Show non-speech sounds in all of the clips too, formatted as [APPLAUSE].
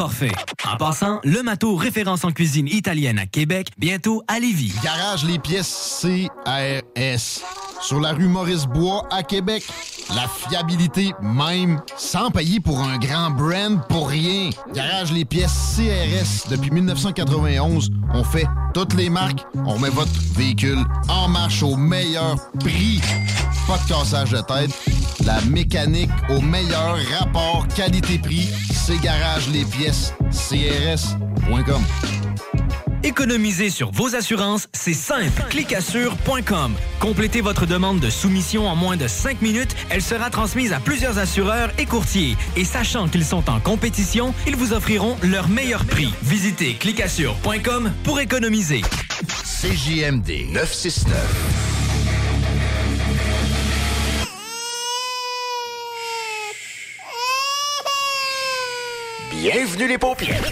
En passant, le Mato, référence en cuisine italienne à Québec, bientôt à Lévis. Garage les pièces CRS. Sur la rue Maurice-Bois à Québec. La fiabilité même, sans payer pour un grand brand pour rien. Garage les pièces CRS. Depuis 1991, on fait toutes les marques. On met votre véhicule en marche au meilleur prix. Pas de cassage de tête. La mécanique au meilleur rapport qualité-prix. C'est Garage les pièces CRS.com. Économiser sur vos assurances, c'est simple. Clicassure.com. Complétez votre demande de soumission en moins de 5 minutes. Elle sera transmise à plusieurs assureurs et courtiers. Et sachant qu'ils sont en compétition, ils vous offriront leur meilleur prix. Visitez clicassure.com pour économiser. CJMD 969. Bienvenue les paupières.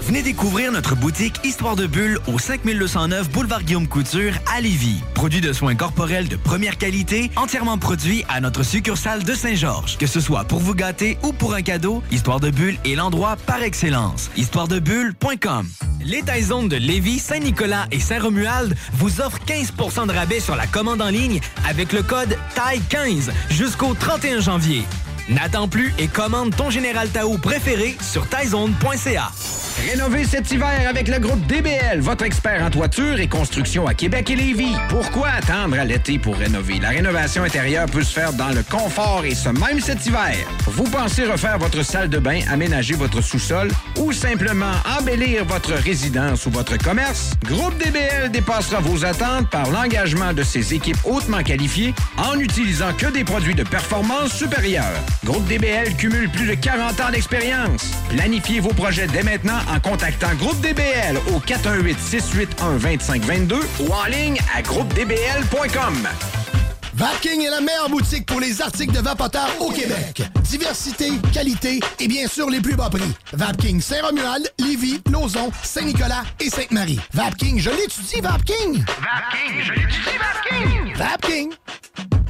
Venez découvrir notre boutique Histoire de Bulle au 5209 Boulevard Guillaume Couture à Lévis. Produit de soins corporels de première qualité, entièrement produit à notre succursale de Saint-Georges. Que ce soit pour vous gâter ou pour un cadeau, Histoire de Bulle est l'endroit par excellence. Histoiredebulle.com Les Taizones de Lévis, Saint-Nicolas et Saint-Romuald vous offrent 15% de rabais sur la commande en ligne avec le code TAI15 jusqu'au 31 janvier. N'attends plus et commande ton Général Tao préféré sur taizone.ca. Rénover cet hiver avec le groupe DBL, votre expert en toiture et construction à Québec et Lévis. Pourquoi attendre à l'été pour rénover? La rénovation intérieure peut se faire dans le confort et ce même cet hiver. Vous pensez refaire votre salle de bain, aménager votre sous-sol ou simplement embellir votre résidence ou votre commerce? Groupe DBL dépassera vos attentes par l'engagement de ses équipes hautement qualifiées en n'utilisant que des produits de performance supérieure. Groupe DBL cumule plus de 40 ans d'expérience. Planifiez vos projets dès maintenant en contactant Groupe DBL au 418-681-2522 ou en ligne à groupedbl.com. Vapking est la meilleure boutique pour les articles de vapoteurs au Québec. Diversité, qualité et bien sûr les plus bas prix. Vapking Saint-Romuald, Lévis, Lauson, Saint-Nicolas et Sainte-Marie. Vapking, je l'étudie, Vapking! Vapking, je l'étudie, Vapking! Vapking!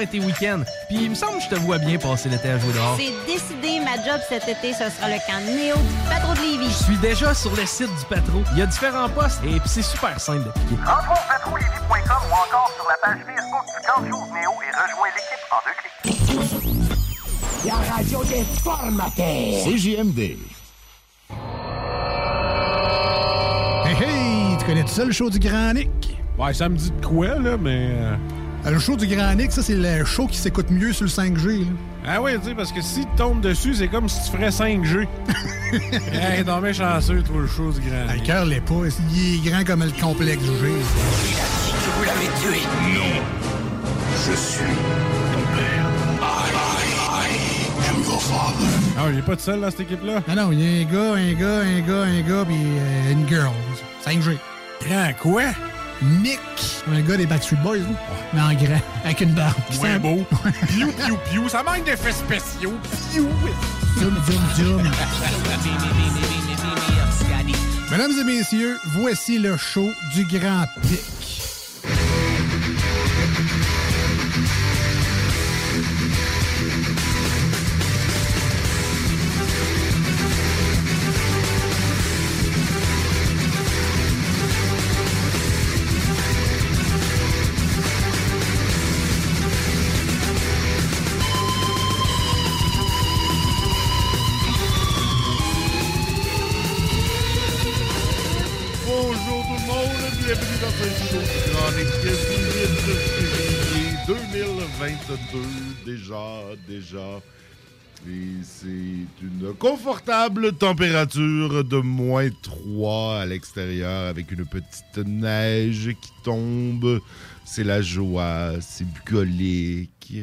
et tes week-ends. Puis il me semble que je te vois bien passer l'été à jouer dehors. C'est décidé, ma job cet été, ce sera le camp Néo du Patro de Lévis. Je suis déjà sur le site du Patro. Il y a différents postes et puis c'est super simple d'appliquer. Rentre au patrolévis.com ou encore sur la page Facebook du camp jour Néo et rejoins l'équipe en deux clics. La radio des formateurs. CJMD. Hey, hey! Tu connais tout ça, le show du Grand Nick? Ouais, ça me dit de quoi, là, mais... Euh, Le show du Grand Nick, ça, c'est le show qui s'écoute mieux sur le 5G. là. Ah oui, tu sais, parce que si tu tombes dessus, c'est comme si tu ferais 5G. [LAUGHS] hey, non, mais chanceux, toi, le chose grand. Le cœur l'est pas. Il est grand comme le complexe G. Que vous l'avez tué. Non. Je suis ton père. I, I, I am your father. Ah, il est pas tout seul dans cette équipe-là? Ah non, il y a un gars, un gars, un gars, un gars, puis euh, une girl. 5G. Grand quoi? Nick. Un gars des Backstreet Boys, là. Mais en grand, avec une barbe. Ouais, beau. piou, piou, piou. Ça manque d'effets spéciaux. Piou. Zoom, zoom, zoom. Mesdames et messieurs, voici le show du Grand Pic. 2022. Déjà, déjà. C'est une confortable température de moins 3 à l'extérieur avec une petite neige qui tombe. C'est la joie, c'est bucolique.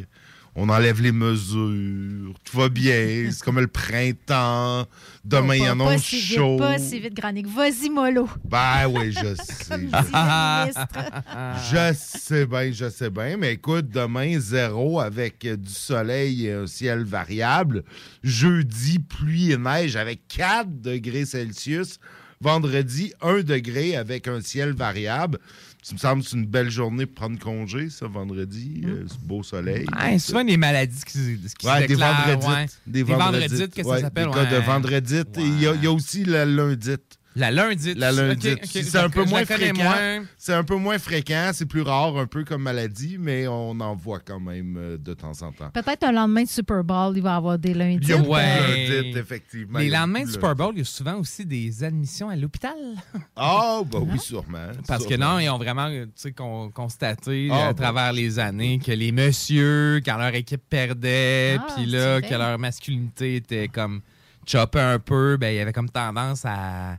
On enlève les mesures, tout va bien, [LAUGHS] c'est comme le printemps. Demain, il y en a si vite, chaud. Pas si vite, Granic. Vas-y, mollo. Ben oui, je [LAUGHS] sais. Je sais bien, je sais bien. Mais écoute, demain, zéro avec du soleil et un ciel variable. Jeudi, pluie et neige avec 4 degrés Celsius. Vendredi, 1 degré avec un ciel variable. Ça me semble que c'est une belle journée pour prendre congé, ça, vendredi. Euh, c'est beau soleil. Ouais, souvent des maladies qui, qui Ouais, se des déclarent. vendredites. ouais. Des vendredites, vendredites. qu'est-ce que ça s'appelle? Des cas de vendredites. Il y, a- il y a aussi la lundite. La lundite. La lundite. C'est un peu moins fréquent. moins. C'est un peu moins fréquent, c'est plus rare un peu comme maladie, mais on en voit quand même euh, de temps en temps. Peut-être un lendemain de Super Bowl, il va y avoir des lundis. Il y a beaucoup Ouais. de lundites, effectivement. Les lendemains de Super Bowl, il y a souvent aussi des admissions à l'hôpital. Ah, bah oui, sûrement. Parce que non, ils ont vraiment tu sais, con- constaté Ah, à bah. travers les années que les messieurs, quand leur équipe perdait, Ah, puis là, que leur masculinité était comme choppée un peu, ben, il y avait comme tendance à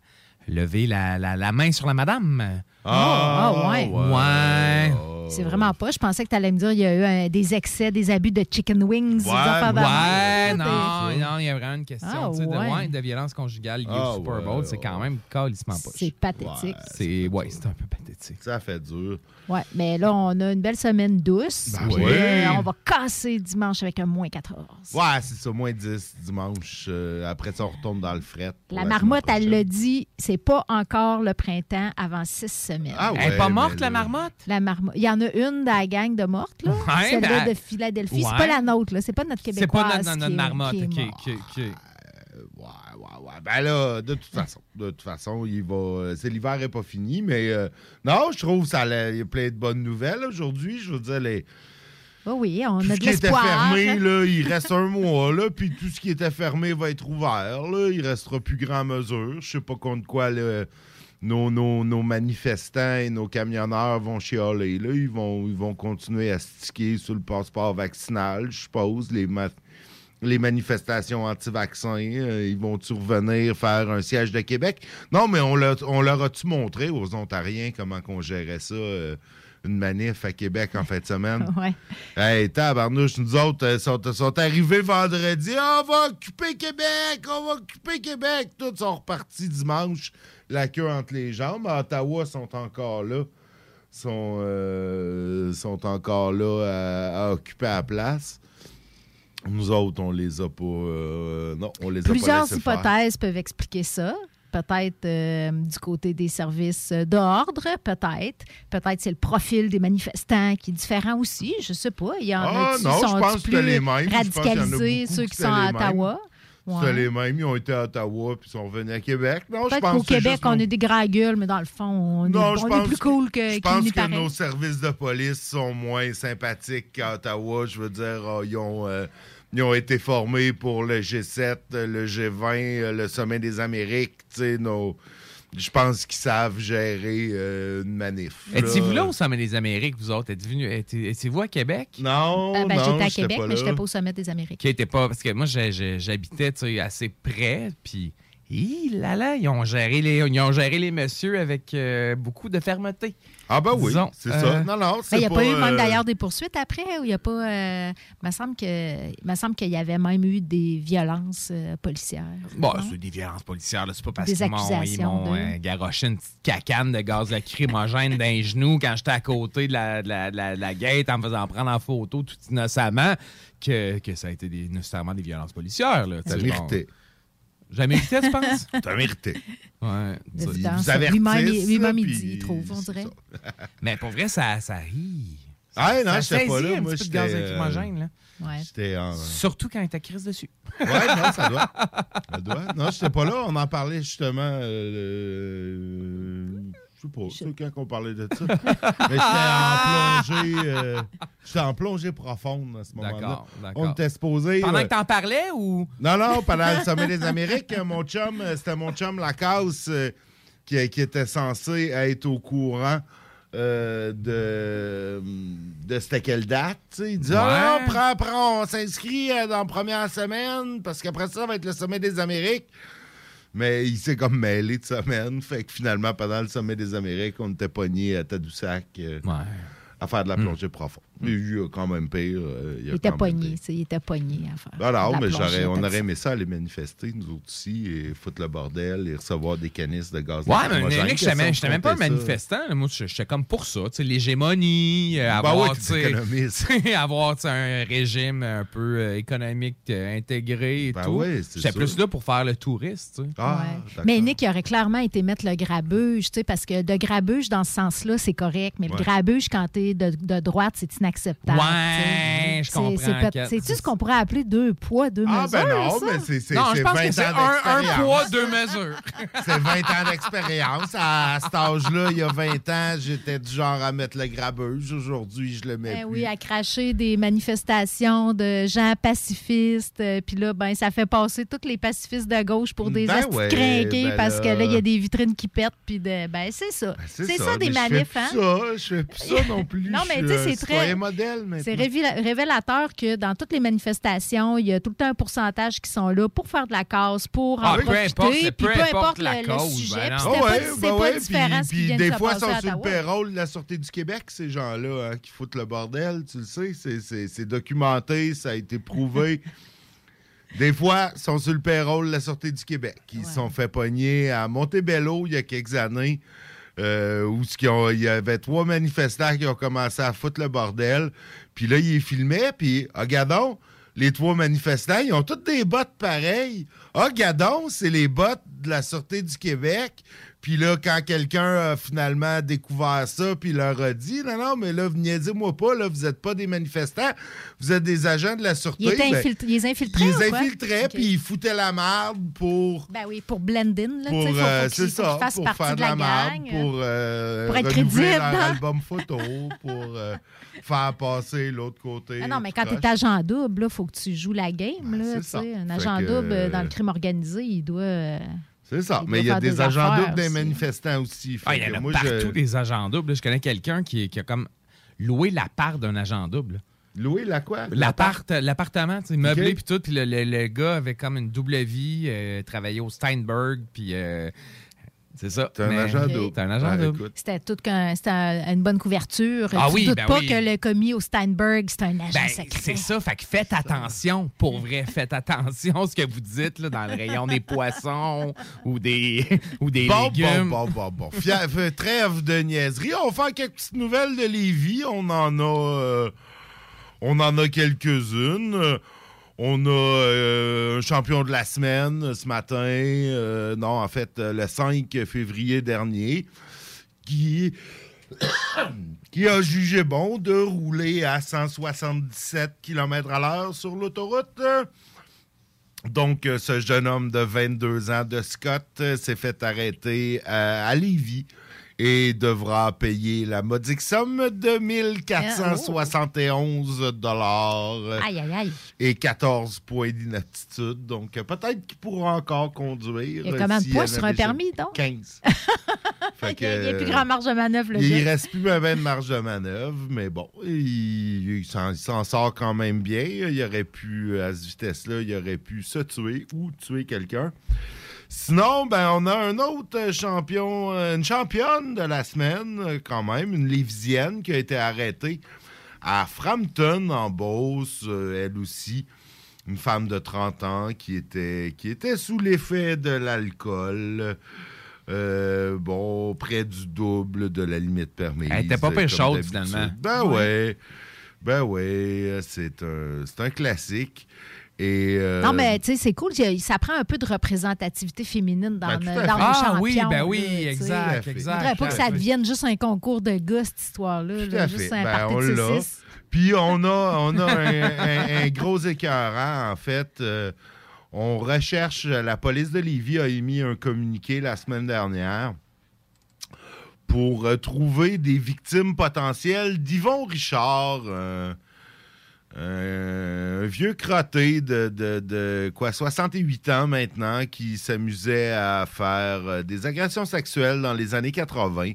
lever la, la- la main sur la madame. Ah, ah, ouais. Ouais. C'est vraiment pas. Je pensais que tu allais me dire qu'il y a eu un- des excès, des abus de chicken wings. des affaires de Ouais, même. non, non, il y a vraiment une question Ah, tu sais, de, ouais. ouais, de violence conjugale liée Ah, au Super ouais, Bowl. C'est quand même calissement pas. C'est pathétique. C'est ouais, c'est un peu pathétique. Ça fait dur. Ouais, mais là, on a une belle semaine douce. Ben puis, oui. euh, on va casser dimanche avec un moins 14. Ouais, c'est ça, moins 10 dimanche. Euh, après ça, on retourne dans le fret. pour La semaine marmotte, elle prochaine. l'a dit, c'est pas encore le printemps avant six semaines. Ah Elle est pas morte, mais la là- marmotte? La marmotte. Il y en a une dans la gang de mortes, là. Ouais, Celle-là ben, de Philadelphie. C'est pas la nôtre, là. C'est pas notre C'est québécoise. pas notre, notre, notre qui est- marmotte. qui est ok. Ouais, ouais, ouais. Ben là, de toute façon, de toute façon, il va. C'est l'hiver est pas fini, mais euh, non, je trouve ça il y a plein de bonnes nouvelles aujourd'hui. Je veux dire, les, Oh oui, on tout a ce de qui était l'espoir. fermé, hein. là, il reste un mois, là, puis tout ce qui était fermé va être ouvert, là. Il restera plus grand mesure. Je sais pas contre quoi là, nos, nos- nos manifestants et nos camionneurs vont chialer, là. Ils vont, ils vont continuer à sticker sur le passeport vaccinal, je suppose. Les, ma- les manifestations anti-vaccins, euh, ils vont-tu revenir faire un siège de Québec? Non, mais on, on leur a-tu montré aux Ontariens comment qu'on gérait ça, euh, une manif à Québec en fin de semaine? [LAUGHS] Ouais. Hey, tabarnouche, nous autres, euh, sont, sont arrivés vendredi. Ah, on va occuper Québec! On va occuper Québec! Tous sont repartis dimanche, la queue entre les jambes. À Ottawa sont encore là. Sont, euh, sont encore là à, à occuper la place. Nous autres, on les a pas. euh, non, on les a pas Plusieurs laissés faire. hypothèses peuvent expliquer ça. Peut-être euh, du côté des services d'ordre, peut-être. Peut-être c'est le profil des manifestants qui est différent aussi. Je sais pas. Il y en Ah, a qui non, je sont pense plus les mêmes. A radicalisés, ceux qui sont à mêmes. Ottawa. C'était Ouais. les mêmes. Ils ont été à Ottawa puis sont revenus à Québec. Non, je pense qu'au Québec, on est des grands gueules, mais dans le fond, on, est, Non, je on est pense plus que- cool que Je pense que nos services de police sont moins sympathiques qu'à Ottawa. Je veux dire, ah, ils, ont, euh, ils ont été formés pour le G7, euh, le G20, euh, le Sommet des Amériques. Tu sais, nos, je pense qu'ils savent gérer euh, une manif. Étiez-vous là au Sommet des Amériques, vous autres? Êtes-vous Étiez-vous à Québec? Non, Euh, ben, j'étais à Québec, mais je n'étais pas au sommet des Amériques. Qui était pas. Parce que moi, j'habitais assez près, puis. hi, là là, ils ont géré les, ils ont géré les messieurs avec euh, beaucoup de fermeté. Ah, ben oui, Disons, c'est euh, ça. Non, non, Ben, c'est Il n'y a pas, eu euh, même d'ailleurs des poursuites après, ou il y a pas. euh, il me semble que, il me semble qu'il y avait même eu des violences euh, policières. Bon, non? c'est des violences policières, là. C'est pas parce Des qu'ils m'ont, ils accusations m'ont de- euh, garoché une petite cacane de gaz lacrymogène d'un [LAUGHS] genou quand j'étais à côté de la, de la, de la- de la gate en me faisant prendre en photo tout innocemment que, que ça a été des- nécessairement des violences policières. Là, mérité. bon. J'ai mérité, tu penses? [LAUGHS] T'as mérité. Ouais. D'évidence. vous avertissent, Lui-même, il- dit, il trouve, on dirait. [LAUGHS] Mais pour vrai, ça, ça rit. Ah, non, j'étais pas là. Moi, j'étais, euh. Ouais. J'étais en. Surtout quand il était crise dessus. Ouais, non, ça doit. [LAUGHS] Ça doit. Non, j'étais pas là. On en parlait justement. euh, je sais pas, c'est quand qu'on parlait de ça. [LAUGHS] Mais j'étais en plongée. euh, j'étais en plongée profonde à ce moment-là. On était supposé. Pendant euh, que t'en parlais ou? Non, non, [LAUGHS] pendant le sommet des Amériques, mon chum, euh, c'était mon chum Lacasse euh, qui, qui était censé être au courant euh, de, de c'était quelle date. Il dit Ah, Ouais. non, prends, prends, on s'inscrit dans la première semaine parce qu'après ça, ça va être le sommet des Amériques. Mais il s'est comme mêlé de semaine. Fait que finalement, pendant le sommet des Amériques, on était pognés à Tadoussac euh, à faire de la plongée profonde. Mais il a quand même pire. euh, il était pogné, c'est- il était pogné à faire. ben la mais j'aurais, on aurait aimé ça aller manifester, nous autres aussi, et foutre le bordel et recevoir des canisses de gaz Ouais, mais. Eric, Qu'est-ce j'étais même, pas un manifestant. là? Moi, j'étais comme pour ça. tu sais, L'hégémonie, euh, Ben avoir, tu tu [LAUGHS] avoir tu sais, un régime un peu euh, économique euh, intégré et Ben tout. ouais, c'est J'étais plus là pour faire le touriste. tu. Ah, Ouais. Mais Nick, il aurait clairement été mettre le grabuge, tu sais, parce que de grabuge, dans ce sens-là, c'est correct, mais Ouais. le grabuge, quand t'es de, de droite, c'est inacceptable. Ouais, je comprends. C'est-tu ce qu'on pourrait appeler deux poids, deux Ah, mesures? ben non, ça? mais c'est, c'est, Non, c'est je pense 20 que c'est ans un, un d'expérience. poids, deux mesures. [LAUGHS] C'est 20 ans d'expérience. À cet âge-là, il y a 20 ans, j'étais du genre à mettre le grabuge. Aujourd'hui, je le mets Ben plus. oui, à cracher des manifestations de gens pacifistes. euh, Puis là, ben, ça fait passer tous les pacifistes de gauche pour des Ben astis ouais, crinqués ben parce que là- il y a des vitrines qui pètent. Puis de, ben, c'est ça. c'est ça, des manifs, fais hein? plus ça, je fais plus ça non [LAUGHS] plus. Non, mais tu sais, c'est très- modèle. C'est révéla- révélateur que dans toutes les manifestations, il y a tout le temps un pourcentage qui sont là pour faire de la casse, pour Ah, en peu profiter, importe- puis peu peu importe le, le cause, sujet. ben puis Ah pas, ouais, c'est ben pas ouais, différent puis- ce qui puis vient des de fois, ils sont sur le payroll de la Sûreté du Québec, ces gens-là, hein, qui foutent le bordel, tu le sais. C'est, documenté, ça a été prouvé. [LAUGHS] Des fois, ils sont sur le payroll de la Sûreté du Québec. Ils se sont fait pogner à Montebello il y a quelques années, euh, où il y avait trois manifestants qui ont commencé à foutre le bordel. Puis là, ils filmaient, puis, ah, regardons, les trois manifestants, ils ont toutes des bottes pareilles. Ah, regardons, c'est les bottes de la Sûreté du Québec. Puis là, quand quelqu'un a finalement découvert ça, puis leur a dit, non, non, mais là, vous niaisez-moi pas, là, vous n'êtes pas des manifestants, vous êtes des agents de la Sûreté. Il était Ben, infiltré, il les infiltrait ils les infiltraient, puis ils foutaient la merde pour... Ben oui, pour blend in, là, Pour, euh, c'est ça, pour partie faire de la, merde, gang. pour, euh, Pour être crédible, leur album photo, pour euh, [LAUGHS] faire passer l'autre côté. Ah non, mais quand tu es agent double, il faut que tu joues la game. Là, ça. sais. Un agent que, double euh, dans euh, le crime organisé, il doit. euh, C'est ça, il mais il y a des, agents doubles des manifestants aussi. Ah, il y en a moi, partout je- des agents doubles. Je connais quelqu'un qui, qui a comme loué la part d'un agent double. Loué la quoi? L'appart, l'appartement, tu sais, meublé puis tout. Puis le, le- le gars avait comme une double vie, euh, travaillait au Steinberg, puis euh, c'est ça. C'est un Mais- agent double. C'est un agent double. écoute. C'était tout qu'un- c'était une bonne couverture. Ah tu oui, doutes ben pas oui. que le commis au Steinberg, c'est un agent Ben, secret. c'est ça, fait que faites attention, pour vrai, faites attention à ce que vous dites là, dans le rayon des poissons ou des, [LAUGHS] ou des Bon, légumes. bon, bon, bon, bon. Fia- fait- trêve de niaiserie. On va faire quelques petites nouvelles de Lévis. On en a, euh, on en a quelques-unes. Euh, On a euh, un champion de la semaine ce matin. euh, non, en fait, euh, le 5 février dernier, [COUGHS] qui, a jugé bon de rouler à 177 km à l'heure sur l'autoroute. Donc, euh, ce jeune homme de 22 ans de Scott euh, s'est fait arrêter euh, à Lévis. Et devra payer la modique somme de 1471 dollars Aïe, aïe, aïe. et 14 points d'inaptitude. Donc, peut-être qu'il pourra encore conduire. Il y a s'il poids en sur un permis, donc? 15. [LAUGHS] Fait Il y a, il y a plus grand marge de manœuvre, le il gars. reste plus bien de marge de manœuvre, mais bon, il, il s'en sort quand même bien. Il aurait pu, à cette vitesse-là, il aurait pu se tuer ou tuer quelqu'un. Sinon, ben, on a un autre champion, euh, une championne de la semaine, euh, quand même, une Lévisienne qui a été arrêtée à Frampton, en Beauce, euh, elle aussi. Une femme de 30 ans qui était, qui était sous l'effet de l'alcool. Euh, bon, près du double de la limite permise. Elle était pas pire chaude, finalement. Ben Ouais. ouais. Ben ouais, c'est un, c'est un classique. Et, euh, Non, mais tu sais, c'est cool. Ça prend un peu de représentativité féminine dans, Ben, le- dans Ah oui, ben oui, là, exact, exact. Il faudrait pas que ça devienne juste un concours de gars, cette histoire-là. Tout là, à juste fait. un Ben, party on de. Puis on a, on a un, un- un gros écœurant, en fait. Euh, on recherche, la police de Lévis a émis un communiqué la semaine dernière pour euh, trouver des victimes potentielles d'Yvon Richard, euh, un vieux crotté de, quoi 68 ans maintenant qui s'amusait à faire euh, des agressions sexuelles dans les années 80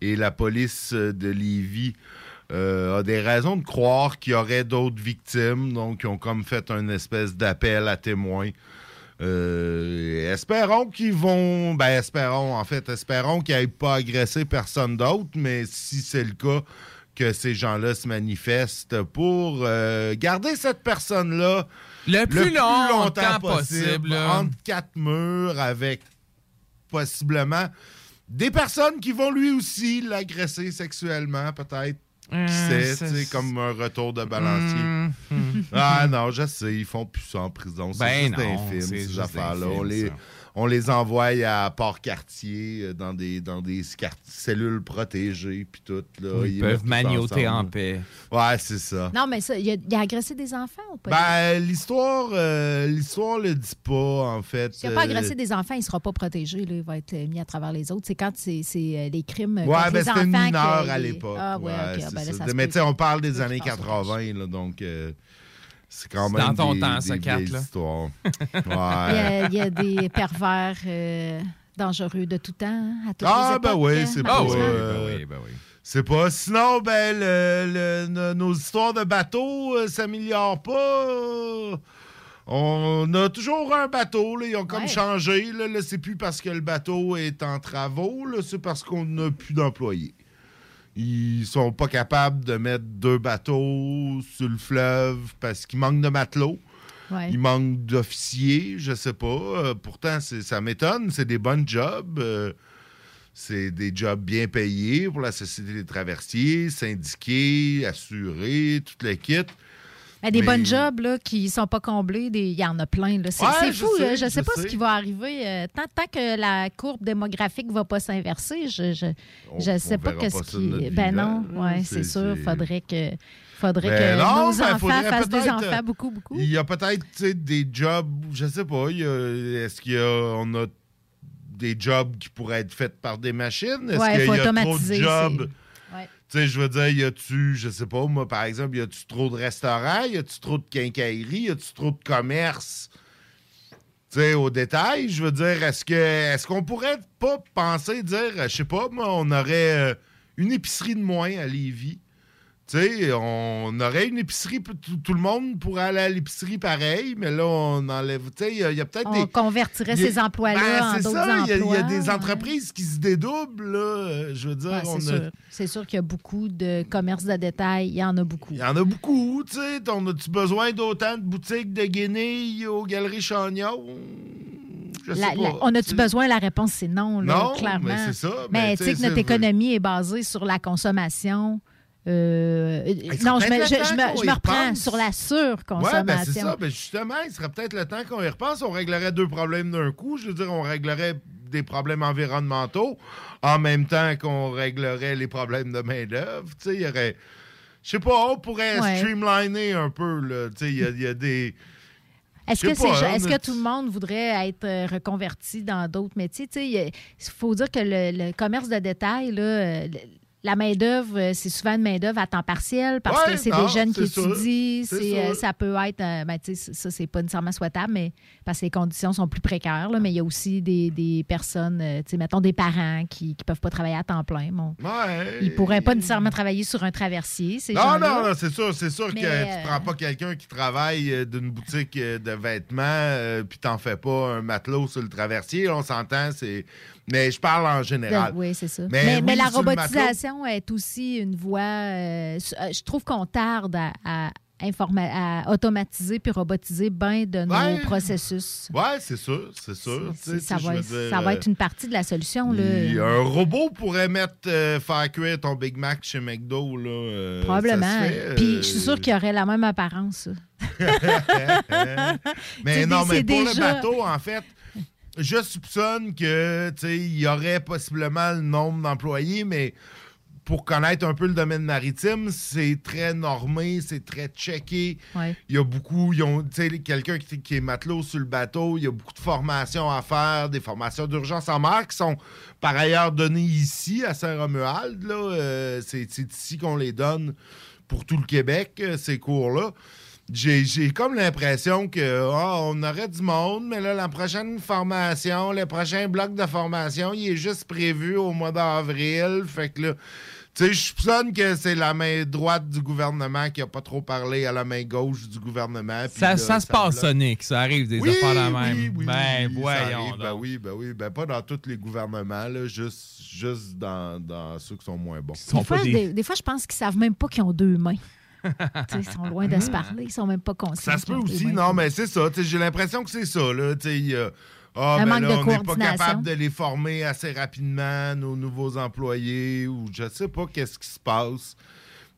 et la police euh, de Lévis euh, a des raisons de croire qu'il y aurait d'autres victimes. Donc ils ont comme fait une espèce d'appel à témoins. Euh, espérons qu'ils vont. Ben, espérons, en fait, espérons qu'ils n'aient pas agressé personne d'autre, mais si c'est le cas, que ces gens-là se manifestent pour euh, garder cette personne-là Le plus longtemps possible, là. entre quatre murs avec possiblement des personnes qui vont lui aussi l'agresser sexuellement, peut-être. Qui sait, c'est- comme un retour de balancier. Mm, mm. Ah non, je sais, ils font plus ça en prison. C'est Ben juste non, c'est ces affaires-là. films, On les, ça. On les envoie à Port-Cartier, euh, dans des, dans des cellules protégées, puis tout. Là. Ils peuvent manioter en paix. Ouais, c'est ça. Non, mais ça, il a, il a agressé des enfants ou pas? Ben, l'histoire, euh, l'histoire le dit pas, en fait. S'il n'a pas Euh, agressé des enfants, il ne sera pas protégé. là. Il va être euh, mis à travers les autres. C'est quand c'est c'est, les crimes Ouais, contre ben les enfants. à l'époque. Ah, ouais, Ouais, Ben là, ça. ça se Mais tu sais, on parle des années tu passes au 80, là, donc euh, c'est quand même dans ton des, temps, ça, Kat, vieilles là. histoires. [LAUGHS] Il y, Ouais. a, il y a des pervers euh, dangereux de tout temps, hein, à toutes Ah, les ben époques, oui, hein, c'est pas. euh, Ben oui, ben oui. C'est pas. Sinon, ben, le- le- no- nos histoires de bateaux euh, s'améliorent pas. On a toujours un bateau, là. Ils ont comme Ouais. changé. Là, Là, c'est plus parce que le bateau est en travaux, là, c'est parce qu'on n'a plus d'employés. Ils sont pas capables de mettre deux bateaux sur le fleuve parce qu'il manque de matelots. Ouais. Il manque d'officiers, je sais pas. Euh, pourtant, ça m'étonne. C'est des bons jobs. Euh, c'est des jobs bien payés pour la Société des traversiers, syndiqués, assurés, toute la Ben, des Mais- bonnes jobs là, qui ne sont pas comblés, il y en a plein. C'est Ouais, fou. sais, là. je ne sais pas sais. ce qui va arriver. euh, tant, tant que la courbe démographique ne va pas s'inverser, je je on sais pas notre qui. Ben non, ouais, c'est- sûr. c'est- Faudrait que, faudrait Ben que non, nos ben, enfants fassent des enfants beaucoup, beaucoup. Il y a peut-être des jobs, je sais pas. il Est-ce y a, a des jobs qui pourraient être faits par des machines? Est-ce Ouais, qu'il faut y a trop de jobs? Tu sais, je veux dire, y a-tu, je sais pas, moi, par exemple, y a-tu trop de restaurants? Y a-tu trop de quincailleries? Y a-tu trop de commerce? Tu sais, au détail, je veux dire, est-ce que est-ce qu'on pourrait pas penser, dire, je sais pas, moi, on aurait euh, une épicerie de moins à Lévis? Sais, on aurait une épicerie, tout, le monde pourrait aller à l'épicerie pareil, mais là, on enlève. Tu sais, il y a- peut-être On des. convertirait a- ces emplois-là Ben, en c'est d'autres ça, il y a- emplois. Il y, a des ouais. entreprises qui se dédoublent, là. Je veux dire, Ouais, on c'est a- sûr. C'est sûr qu'il y a beaucoup de commerces de détail. Il y en a beaucoup. il y en a beaucoup, tu sais. On a-tu besoin d'autant de boutiques de guenilles aux Galeries Chagnon? Je sais La- pas. la- on a-tu besoin? La réponse, c'est non, là, Non, clairement. mais c'est ça. Mais Mais tu sais que notre économie est basée sur la consommation. Euh, non, je me, je, je me, je reprends sur la surconsommation. ben c'est ça. Ben justement, il serait peut-être le temps qu'on y repense. On réglerait deux problèmes d'un coup. Je veux dire, on réglerait des problèmes environnementaux en même temps qu'on réglerait les problèmes de main-d'œuvre. Tu sais, il y aurait. Je sais pas, on pourrait Ouais. streamliner un peu, là. Tu sais, il y a- il y, a des. Est-ce que, hein, est-ce que tout le monde voudrait être euh, reconverti dans d'autres métiers? Tu sais, Il faut dire que le, le commerce de détail, là, euh, la main-d'œuvre, euh, c'est souvent une main-d'œuvre à temps partiel parce Ouais, que c'est des jeunes qui sûr, étudient. c'est euh, ça peut être, euh, ben, ça, c'est pas nécessairement souhaitable, mais parce que les conditions sont plus précaires. là, mais il y a aussi des, des personnes, euh, mettons des parents qui ne peuvent pas travailler à temps plein. Bon, Ouais. Ils pourraient pas nécessairement travailler sur un traversier. Ces Non, non, non, c'est sûr, c'est sûr Mais, que euh, tu prends pas quelqu'un qui travaille d'une boutique de vêtements, puis t'en fais pas un matelot sur le traversier, on s'entend, c'est. Mais je parle en général. Oui, c'est ça. Mais Mais, mais oui, la robotisation est aussi une voie. euh, euh, je trouve qu'on tarde à, à automatiser puis robotiser bien de nos Ouais. processus. Ouais, c'est sûr, c'est sûr. Ça, va, dire, ça va euh, être une partie de la solution. Là. Un robot pourrait mettre euh, faire cuire ton Big Mac chez McDo, là. euh, Probablement. fait, Puis euh, je suis sûre qu'il y aurait la même apparence. [LAUGHS] mais non, mais pour le bateau, en fait, je soupçonne que il y aurait possiblement le nombre d'employés, mais pour connaître un peu le domaine maritime, c'est très normé, c'est très checké. Ouais. Il y a beaucoup, ils ont, quelqu'un qui, qui est matelot sur le bateau, il y a beaucoup de formations à faire, des formations d'urgence en mer qui sont par ailleurs données ici à Saint-Romuald. là. Euh, c'est c'est ici qu'on les donne pour tout le Québec, euh, ces cours-là. J'ai j'ai comme l'impression que ah, on aurait du monde, mais là, la prochaine formation, le prochain bloc de formation, il est juste prévu au mois d'avril. Fait que là, tu sais, je soupçonne que c'est la main droite du gouvernement qui a pas trop parlé à la main gauche du gouvernement. Ça, là, ça se passe. Sonic. Ça arrive des Oui, affaires la oui, même. oui, oui, ben, oui, ça voyons arrive, ben oui, ben oui. Ben pas dans tous les gouvernements, là, juste, juste dans, dans ceux qui sont moins bons. Des fois, des, des fois, je pense qu'ils savent même pas qu'ils ont deux mains. [LAUGHS] Ils sont loin de se parler, ils sont même pas conscients. Ça se peut aussi, non, mais c'est ça. J'ai l'impression que c'est ça. Là, ah, ben manque là, de on n'est pas capable de les former assez rapidement, nos nouveaux employés, ou je sais pas qu'est-ce qui se passe.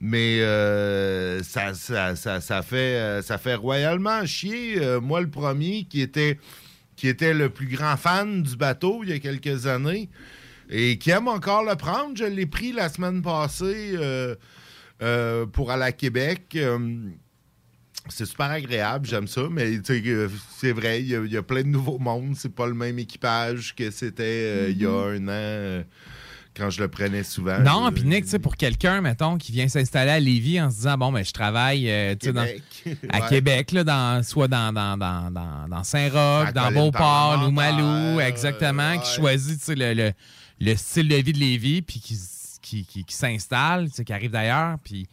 Mais euh, ça, ça, ça, ça fait, euh, ça fait royalement chier. Euh, moi, le premier qui était, qui était le plus grand fan du bateau il y a quelques années et qui aime encore le prendre. Je l'ai pris la semaine passée euh, euh, pour aller à Québec. Euh, c'est super agréable, j'aime ça, mais tu sais, euh, c'est vrai, il y, a- il y a plein de nouveaux mondes. C'est pas le même équipage que c'était il y a un an quand je le prenais souvent. Non, puis Nick, tu sais, pour quelqu'un, mettons, qui vient s'installer à Lévis en se disant, bon, ben, je travaille euh, dans- [LAUGHS] à Ouais. Québec, là, dans, soit dans, dans, dans, dans, Saint-Roch, dans Beauport, parlementaire, Lou-Malou, exactement, qui choisit le, le, le style de vie de Lévis, puis qui, s- qui, qui, qui s'installe, tu sais, qui arrive d'ailleurs, puis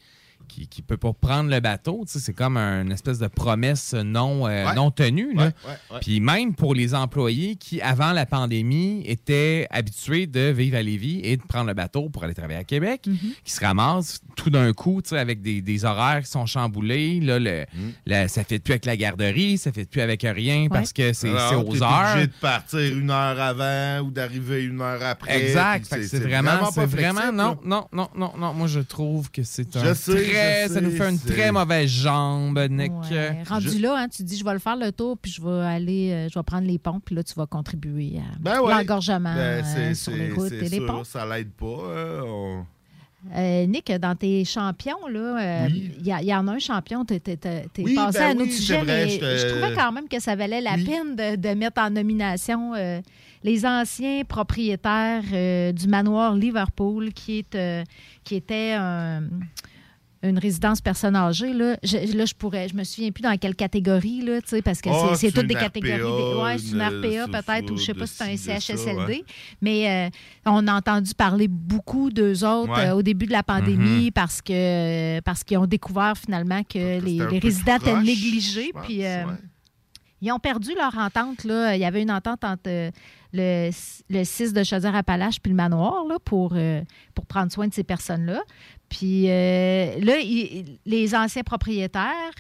qui, qui peut pas prendre le bateau. C'est comme une espèce de promesse non, euh, Ouais. non tenue. là. Ouais, ouais, ouais. Puis même pour les employés qui, avant la pandémie, étaient habitués de vivre à Lévis et de prendre le bateau pour aller travailler à Québec, qui se ramassent tout d'un coup avec des, des horaires qui sont chamboulés. Là, le, Mm. le- ça ne fait plus avec la garderie, ça ne fait plus avec rien parce que c'est aux heures. obligé de partir une heure avant ou d'arriver une heure après. Exact. C'est vraiment, pas vraiment, non, non, non, non, non. Moi, je trouve que c'est un sais, très, ça nous fait une très mauvaise jambe, Nick. Ouais. Rendu là, hein, tu dis, je vais le faire le tour, puis je vais aller, euh, je vais prendre les ponts, puis là, tu vas contribuer à Ben ouais. l'engorgement Ben, euh, sur les routes et les sûr. Ça l'aide pas. hein, on- Euh, Nick, dans tes champions, là, euh, il Oui. y, en a un champion, tu es, Oui, passé ben à un autre oui, c'est sujet, vrai, mais je te- je trouvais quand même que ça valait la Oui. peine de, de mettre en nomination euh, les anciens propriétaires euh, du manoir Liverpool, qui, est, euh, qui était un- une résidence personne âgée. Là, je, là, je pourrais, je me souviens plus dans quelle catégorie, là, tu sais, parce que Ah, c'est- c'est toutes des catégories. Des- ouais, c'est une RPA peut-être, ou je sais pas si c'est un ça, CHSLD. ouais. Mais euh, on a entendu parler beaucoup d'eux autres Ouais. euh, au début de la pandémie Mhm. parce que parce qu'ils ont découvert finalement que les, résidents étaient négligés. pense, Puis euh, ouais. ils ont perdu leur entente. Là. Il y avait une entente entre euh, le, le 6 de Chaudière-Appalaches puis le manoir là, pour, euh, pour prendre soin de ces personnes-là. Puis euh, là, les anciens propriétaires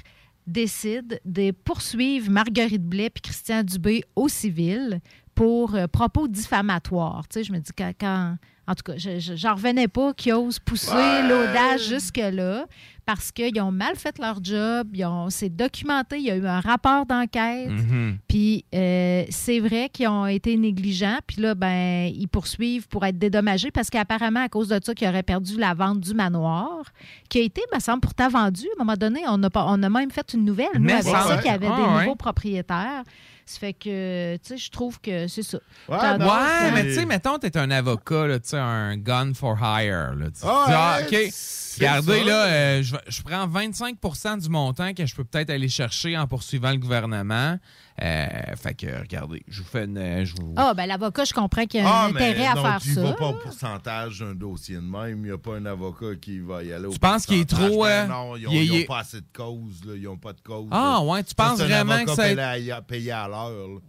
décident de poursuivre Marguerite Blais puis Christian Dubé au civil pour euh, propos diffamatoires. Tu sais, je me dis, quand- en tout cas, je- j'en revenais pas qu'ils osent pousser Ouais. l'audace jusque-là parce qu'ils ont mal fait leur job, ils ont- c'est documenté, il y a eu un rapport d'enquête. Mhm. Puis euh, c'est vrai qu'ils ont été négligents. Puis là, ben, ils poursuivent pour être dédommagés parce qu'apparemment, à cause de ça, qu'ils auraient perdu la vente du manoir, qui a été, me semble, pourtant vendu. À un moment donné, on a, pas- on a même fait une nouvelle, Mais avec ça, qu'il y avait Ah, des ouais. nouveaux propriétaires. Ça fait que, tu sais, je trouve que c'est ça. Ouais, mais tu sais, mettons, t'es un avocat, là, tu sais, un gun for hire. Là, tu Ah, dis, ah, OK, regardez, ça. là, euh, je, vais- je prends 25% du montant que je peux peut-être aller chercher en poursuivant le gouvernement. Euh, fait que, regardez, je vous fais une... euh, Je vous... Ah, ben l'avocat, je comprends qu'il y a Ah, un mais intérêt à non, faire tu ça. vas pas au pourcentage d'un dossier de même. Il n'y a pas un avocat qui va y aller au Tu penses qu'il est trop, Ben euh, non, ils n'ont il est- pas assez de causes. là. Ils n'ont pas de cause. Ah, là. ouais, tu Ça, penses c'est un vraiment avocat que ça- payé à, payé à l'heure. là.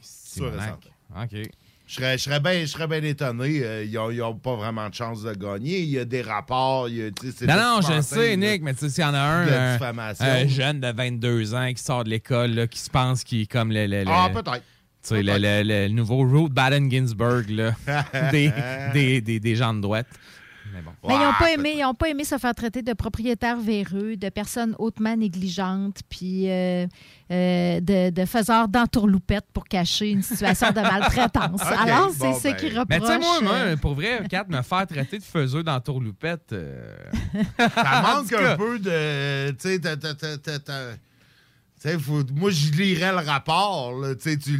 Sûr. OK. Je serais, je serais bien je serais bien étonné. Euh, ils n'ont pas vraiment de chance de gagner. Il y a des rapports. il y a- Non, non, je sais. Nick, mais tu sais, s'il y en a un, un- jeune de 22 ans qui sort de l'école, qui se pense qu'il est comme le... le- le- Ah, peut-être. Le, le- le nouveau Ruth Baden-Ginsburg, là, [LAUGHS] des, des, des, des gens de droite. Mais bon. Mais ils n'ont pas aimé, ils ont pas aimé se faire traiter de propriétaires véreux, de personnes hautement négligentes, puis euh, euh, de, de faiseurs d'entourloupettes pour cacher une situation de [LAUGHS] maltraitance. Alors, c'est bon, ce ben. qui reproche. Mais tu sais, moi, moi, euh, pour vrai, Kat, me faire traiter de faiseux d'entourloupette... euh, [LAUGHS] Ça manque cas. un peu de. Tu sais, faut- moi, je lirais le rapport. Là, tu sais, tu,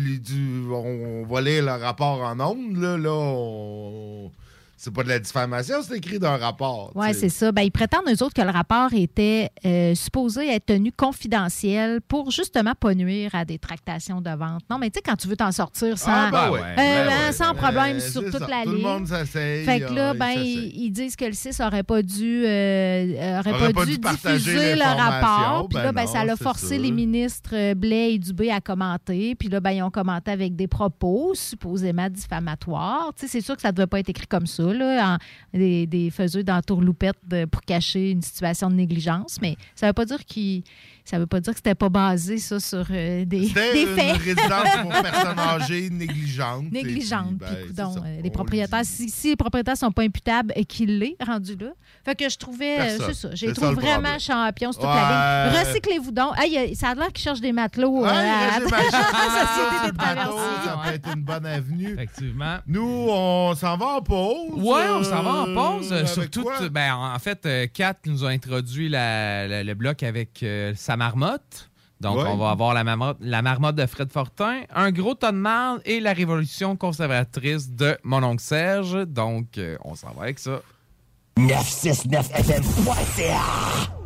on, on va lire le rapport en ondes. Là, là on- c'est pas de la diffamation, c'est écrit dans un rapport. Oui, c'est ça. Ben, ils prétendent, eux autres, que le rapport était euh, supposé être tenu confidentiel pour justement pas nuire à des tractations de vente. Non, mais tu sais, quand tu veux t'en sortir sans, Ah, ben ouais. euh, Ben ouais. sans Ben, problème sur toute ça. la Tout le ligne. monde s'essaye, Fait que là, ah, ben, il ils, disent que le 6 n'aurait pas dû, euh, aurait Aurait pas pas dû diffuser le rapport. Puis Ben là, ben, non, ça l'a forcé les ministres euh, Blais et Dubé à commenter. Puis là, ben, ils ont commenté avec des propos supposément diffamatoires. Tu sais, c'est sûr que ça ne devait pas être écrit comme ça, des, des faiseux d'entourloupettes de- pour cacher une situation de négligence. Mais ça ne veut pas dire qu'ils. Ça veut pas dire que c'était pas basé, ça, sur euh, des, des une faits. résidence pour [LAUGHS] personnes âgées négligentes. Négligente. Et puis, ben, ça. euh, les propriétaires, si, si les propriétaires sont pas imputables et qu'il l'est rendu là. Fait que je trouvais, euh, c'est ça, j'ai trouvé vraiment champion sur toute Ouais. la ligne. Recyclez-vous donc. Hey, ça a l'air qu'ils cherchent des matelots. Ouais, à- à [LAUGHS] Société des. Ça peut être une bonne avenue. Effectivement. Nous, on s'en va en pause. Ouais, on s'en va en pause. Euh, surtout, ben, en fait, Kat nous a introduit la- la- le bloc avec euh, marmotte. Donc, Ouais. on va avoir la marmotte, la marmotte de Fred Fortin, un gros tas de marde et la révolution conservatrice de mon oncle Serge. Donc, euh, on s'en va avec ça. 969fm.ca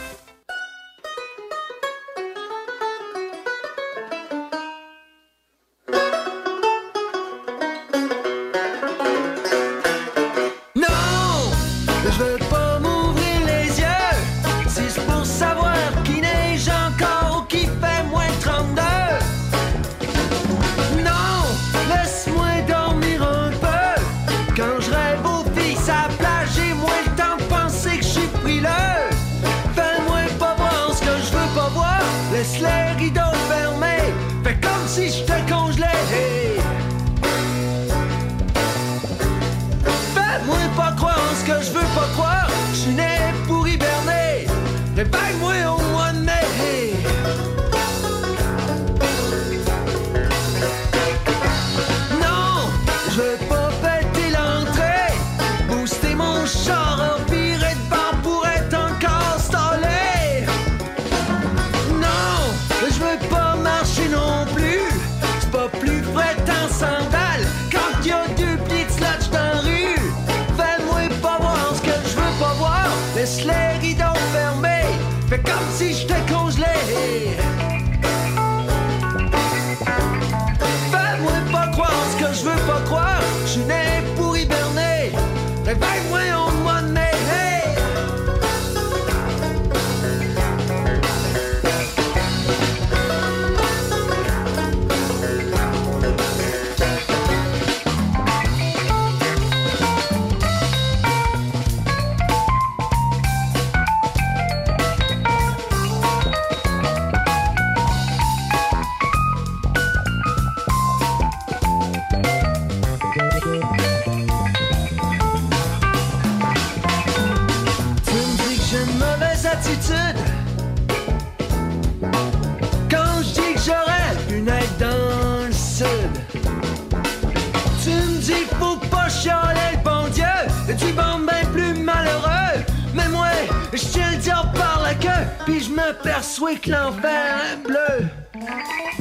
souhait vert bleu.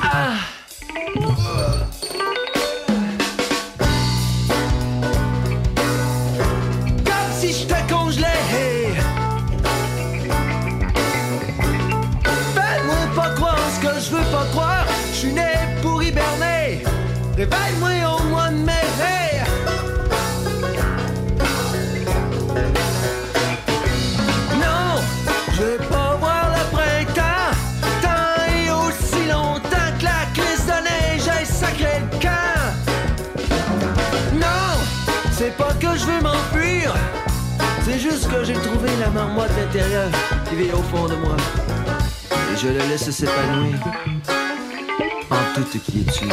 Ah. Comme que j'ai trouvé la marmotte intérieure qui vit au fond de moi. Et je le laisse s'épanouir en toute quiétude.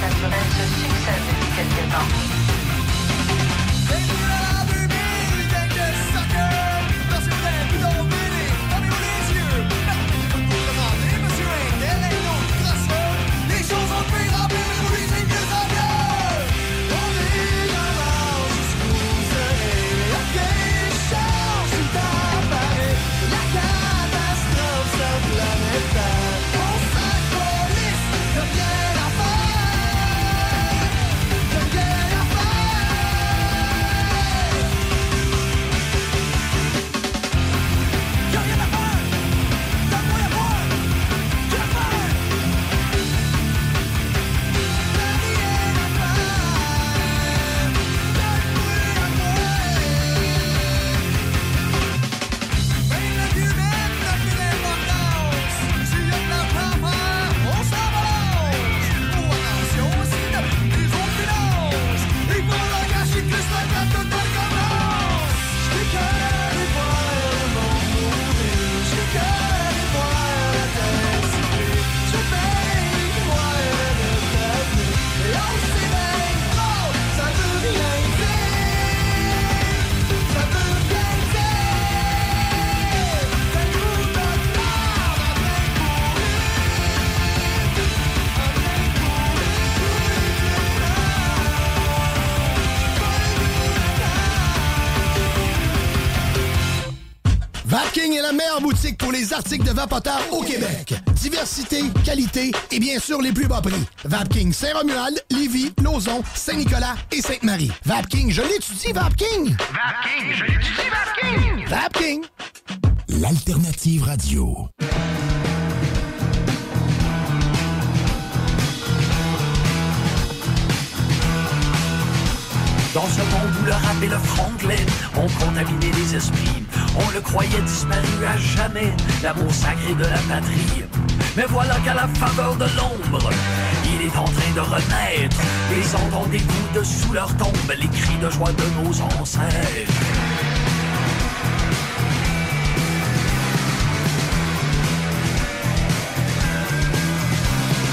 naturelles se succèdent depuis quelques temps. Articles de vapoteurs au Québec. Diversité, qualité et bien sûr les plus bas prix. Vapking Saint-Romuald, Lévis, Lauson, Saint-Nicolas et Sainte-Marie. Vapking, je l'étudie, Vapking! Vapking, je l'étudie, Vapking! Vapking! L'alternative radio. Dans ce monde où le rap et le franglais ont contaminé les esprits, on le croyait disparu à jamais, l'amour sacré de la patrie. Mais voilà qu'à la faveur de l'ombre, il est en train de renaître. Les entendent des coups de sous leur tombe, les cris de joie de nos ancêtres.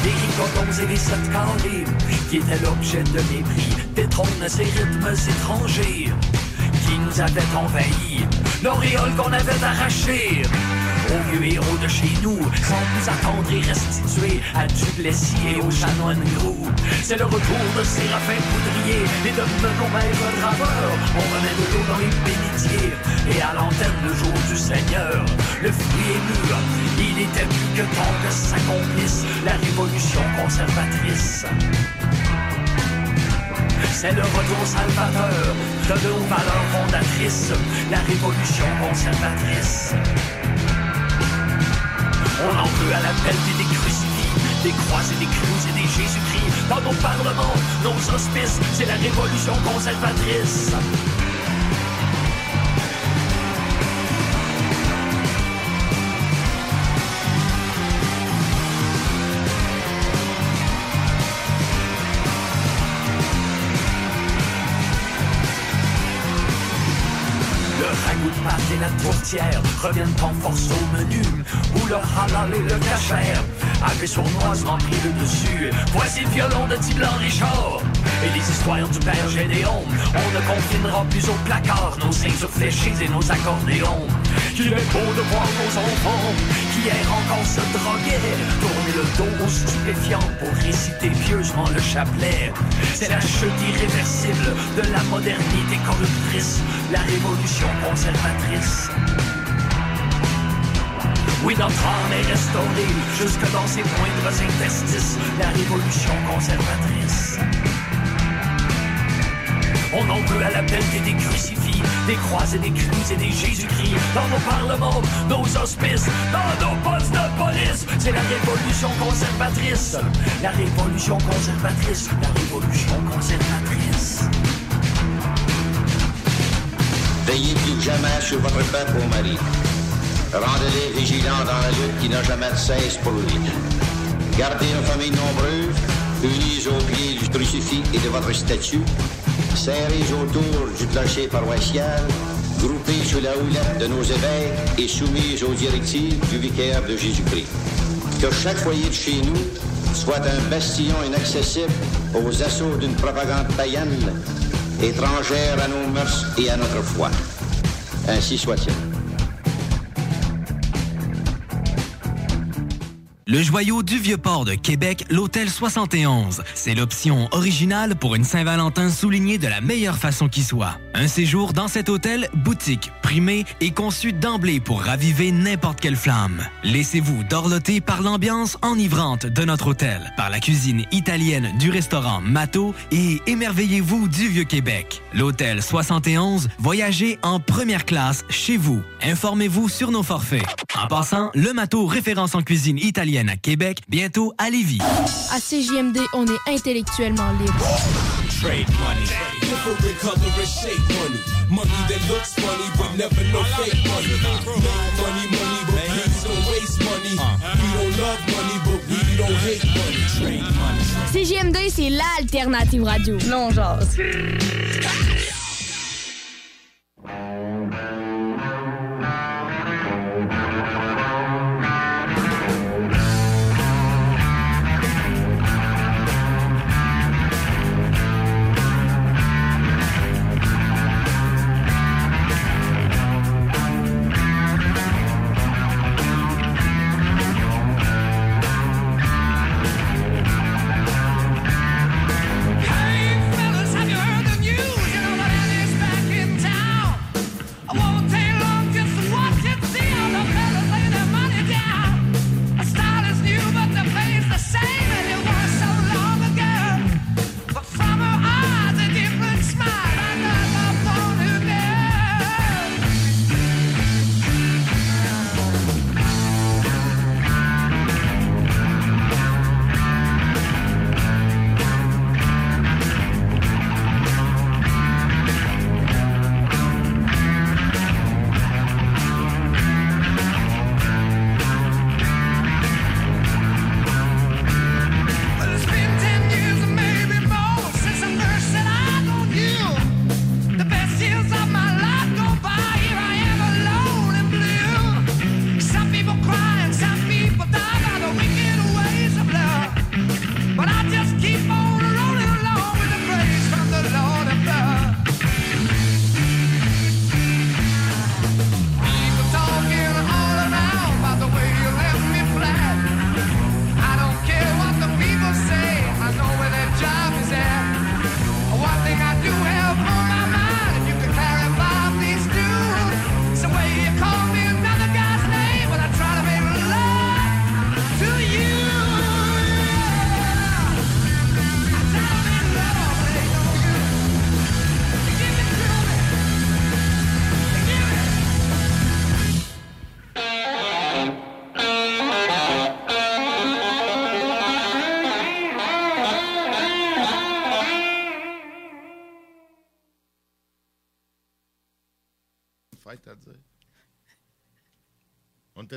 Des et des sept carrés qui étaient l'objet de mépris, des trônes et rythmes étrangers qui nous avaient envahis, l'auréole qu'on avait arrachée aux vieux héros de chez nous, sans nous attendre et restituer à Duplessis et aux chanoines gros. C'est le retour de Séraphin Poudrier et de Menon Maître Draveur. On remet de l'eau dans les bénitiers et à l'antenne le jour du Seigneur. Le fruit est mûr, il était plus que temps que s'accomplisse la révolution conservatrice. C'est le retour salvateur de nos valeurs fondatrices, la révolution conservatrice. On en veut à la pelle des crucifix, des croix des clous et des Jésus-Christ. Dans nos parlements, nos hospices, c'est la révolution conservatrice. Reviennent en force au menu. Où le halal et le cachère. Avec sournoise rempli le dessus. Voici le violon de Tiblan Richard. Et les histoires du père Gédéon. On ne confinera plus au placard. Nos ceintures fléchées et nos accordéons Qu'il est beau de voir nos enfants Qui hier encore se droguaient Tourner le dos aux stupéfiants Pour réciter pieusement le chapelet C'est la chute irréversible de la modernité corruptrice La révolution conservatrice. Oui, notre âme est restaurée jusque dans ses moindres interstices, la révolution conservatrice. On en veut à la pelleté des crucifix, des croix et des crues et des Jésus-Christ, dans nos parlements, nos hospices, dans nos postes de police. C'est la révolution conservatrice, la révolution conservatrice, la révolution conservatrice. Veillez plus que jamais sur votre peuple au mari. Rendez-les vigilants dans la lutte qui n'a jamais cesse pour lui. Gardez une famille nombreuse, unis au pied du crucifix et de votre statue, serrés autour du clocher paroissial, groupés sous la houlette de nos évêques et soumis aux directives du vicaire de Jésus-Christ. Que chaque foyer de chez nous soit un bastion inaccessible aux assauts d'une propagande païenne, étrangère à nos mœurs et à notre foi. Ainsi soit-il. Le joyau du Vieux-Port de Québec, l'Hôtel 71. C'est l'option originale pour une Saint-Valentin soulignée de la meilleure façon qui soit. Un séjour dans cet hôtel boutique, primé et conçu d'emblée pour raviver n'importe quelle flamme. Laissez-vous dorloter par l'ambiance enivrante de notre hôtel, par la cuisine italienne du restaurant Mato et émerveillez-vous du Vieux-Québec. L'Hôtel 71, voyagez en première classe chez vous. Informez-vous sur nos forfaits. En passant, le Mato référence en cuisine italienne à Québec, bientôt à Lévis. À CJMD, on est intellectuellement libre. Trade money. Different never no fake money. Make money, money, but please don't waste money. We don't love money, but we don't hate money. Trade money. CJMD, c'est l'alternative radio. Non, genre. [LAUGHS]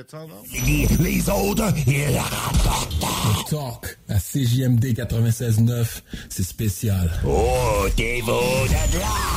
700 non? Les, les autres, ils rapportent. Le Talk à CJMD 96.9, c'est spécial. Oh, t'es beau de là!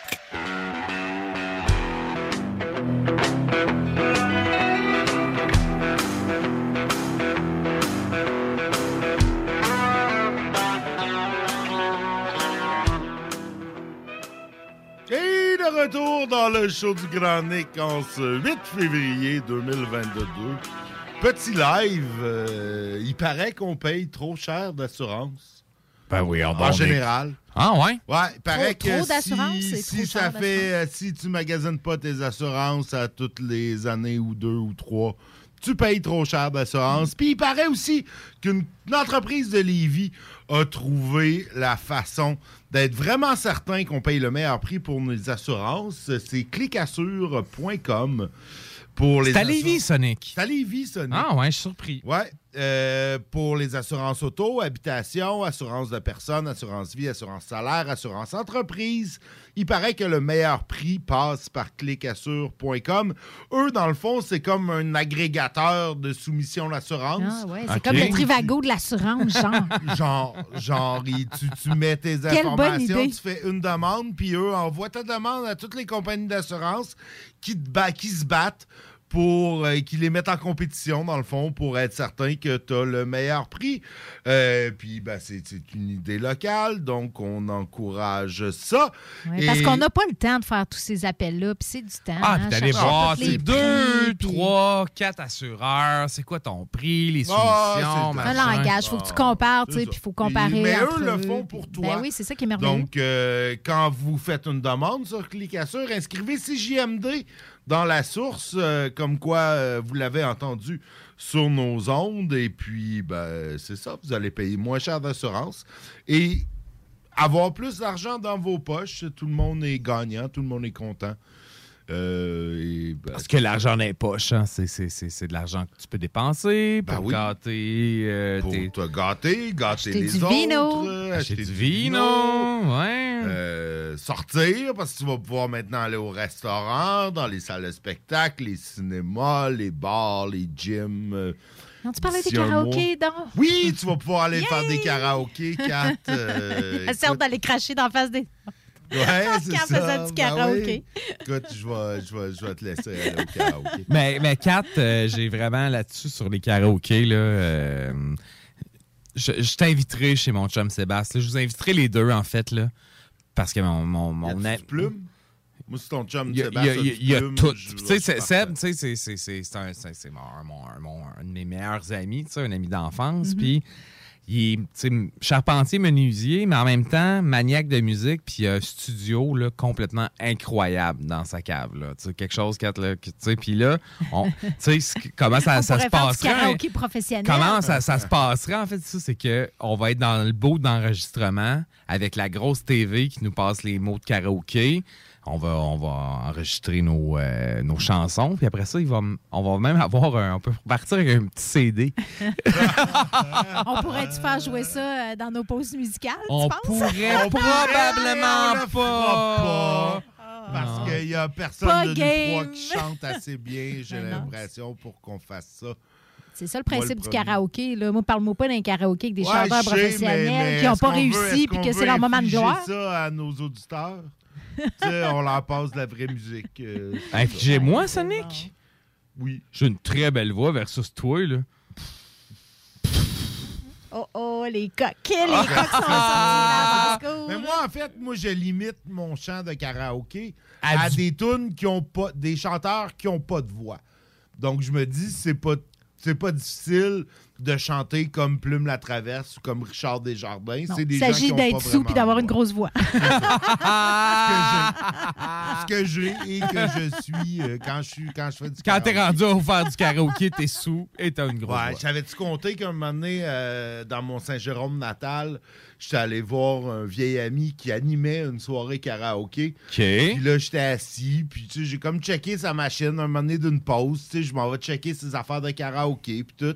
De retour dans le show du Grand Nick en ce 8 février 2022. Petit live, euh, il paraît qu'on paye trop cher d'assurance. Ben oui, en, En général. Ah ouais? Ouais, il paraît Trop- que trop d'assurance, si, si trop ça fait, euh, si tu magasines pas tes assurances à toutes les années ou deux ou trois, tu payes trop cher d'assurance. Puis il paraît aussi qu'une une entreprise de Lévis a trouvé la façon d'être vraiment certain qu'on paye le meilleur prix pour nos assurances. C'est clicassure.com pour les C'est à. Lévis, Sonic. C'est à Lévis, Sonic. Ah ouais, je suis surpris. Ouais. euh, pour les assurances auto, habitation, assurance de personnes, assurance vie, assurance salaire, assurance entreprise. Il paraît que le meilleur prix passe par clicassure.com. Eux, dans le fond, c'est comme un agrégateur de soumission d'assurance. Ah ouais, c'est comme le Trivago de l'assurance, genre. [LAUGHS] genre, genre tu, tu mets tes Quelle informations, tu fais une demande, puis eux envoient ta demande à toutes les compagnies d'assurance qui, te ba- qui se battent pour euh, qui les mettent en compétition, dans le fond, pour être certain que tu as le meilleur prix. Euh, puis, ben, c'est c'est une idée locale, donc on encourage ça. Ouais, Parce qu'on n'a pas le temps de faire tous ces appels-là, puis c'est du temps. Ah, hein, puis d'aller voir, les deux, puis- trois, quatre assureurs, c'est quoi ton prix, les Ah, soumissions, c'est Un langage, faut que tu compares, tu sais, puis il faut comparer. Mais eux le font pour toi. Ben oui, c'est ça qui est merveilleux. Donc, euh, quand vous faites une demande sur Clicassure, inscrivez CJMD dans la source, euh, comme quoi euh, vous l'avez entendu sur nos ondes. Et puis, ben, c'est ça, vous allez payer moins cher d'assurance et avoir plus d'argent dans vos poches. Tout le monde est gagnant, tout le monde est content. Euh, et, ben, Parce que l'argent les poches, hein, c'est, c'est, c'est, c'est de l'argent que tu peux dépenser pour Ben oui. gâter euh, pour te gâter, gâter Acheter les du autres. vino. acheter du vino, ouais. euh, sortir parce que tu vas pouvoir maintenant aller au restaurant, dans les salles de spectacle, les cinémas, les bars, les gyms. euh, Non, tu parlais des karaokés, mois. donc? Oui, tu vas pouvoir aller faire des karaokés, Kat. euh, [LAUGHS] Elle sort d'aller cracher dans la face des. Ouais, c'est ça. faisait du ben karaoké. oui. Écoute, je vais, je, vais, je vais te laisser aller au karaoké. Mais, mais Kat, euh, j'ai vraiment là-dessus sur les karaokés, là. euh, je, je t'inviterai chez mon chum Sébastien. là. Je vous inviterai les deux, en fait, là. Parce que mon. mon, mon du plume? Moi, c'est ton chum Il y a, Sébastien. il y a- a tout. Tu sais. Seb, tu sais, c'est- un, c'est- c'est mon, mon- mon- un de mes meilleurs amis, un ami d'enfance. Mhm. Puis, il est charpentier, menuisier, mais en même temps, maniaque de musique. Puis, il a un studio là, complètement incroyable dans sa cave. Là. Quelque chose, sais. Puis là, on- [LAUGHS] comment ça, On ça se passerait? karaoké professionnel. Comment ça, ça se passerait, en fait, ça, c'est qu'on va être dans le beau d'enregistrement avec la grosse TV qui nous passe les mots de karaoké. On va, on va enregistrer nos, euh, nos chansons. Puis après ça, il va, on va même avoir un, on peut partir avec un petit CD. [LAUGHS] On pourrait-tu faire jouer ça euh, dans nos pauses musicales, On tu penses? pourrait probablement pas. Parce qu'il n'y a personne Pas de nous game. trois qui chante assez bien, [LAUGHS] j'ai Ben l'impression, pour qu'on fasse ça. C'est ça le Moi, principe le du karaoké. Là. Moi, parle-moi pas d'un karaoké avec des Ouais, chanteurs sais, professionnels mais- mais qui n'ont pas veut- réussi qu'on que c'est leur moment de gloire? ça à nos auditeurs? On leur passe de la vraie musique. euh. Infligez-moi, Sonic. Oui. J'ai une très belle voix versus toi, là. Oh, oh, les coquilles, les [LAUGHS] coques sont sortis Mais moi, en fait, moi, je limite mon chant de karaoké À à, du- des tunes qui ont pas, des chanteurs qui ont pas de voix. Donc, je me dis, c'est pas, c'est pas difficile de chanter comme Plume la Traverse ou comme Richard Desjardins. Non, C'est des Il gens qui s'agit d'être sous puis d'avoir une grosse voix. ce que j'ai et que je suis euh, quand je suis quand je fais du Quand t'es rendu à faire du karaoké, t'es sous et t'as une grosse Ouais, voix. j'avais-tu compté qu'un moment donné, euh, dans mon Saint-Jérôme natal, j'étais allé voir un vieil ami qui animait une soirée karaoké. Puis là, j'étais assis, puis tu sais, j'ai comme checké sa machine un moment donné d'une pause. Tu sais, je m'en vais checker ses affaires de karaoké, puis tout.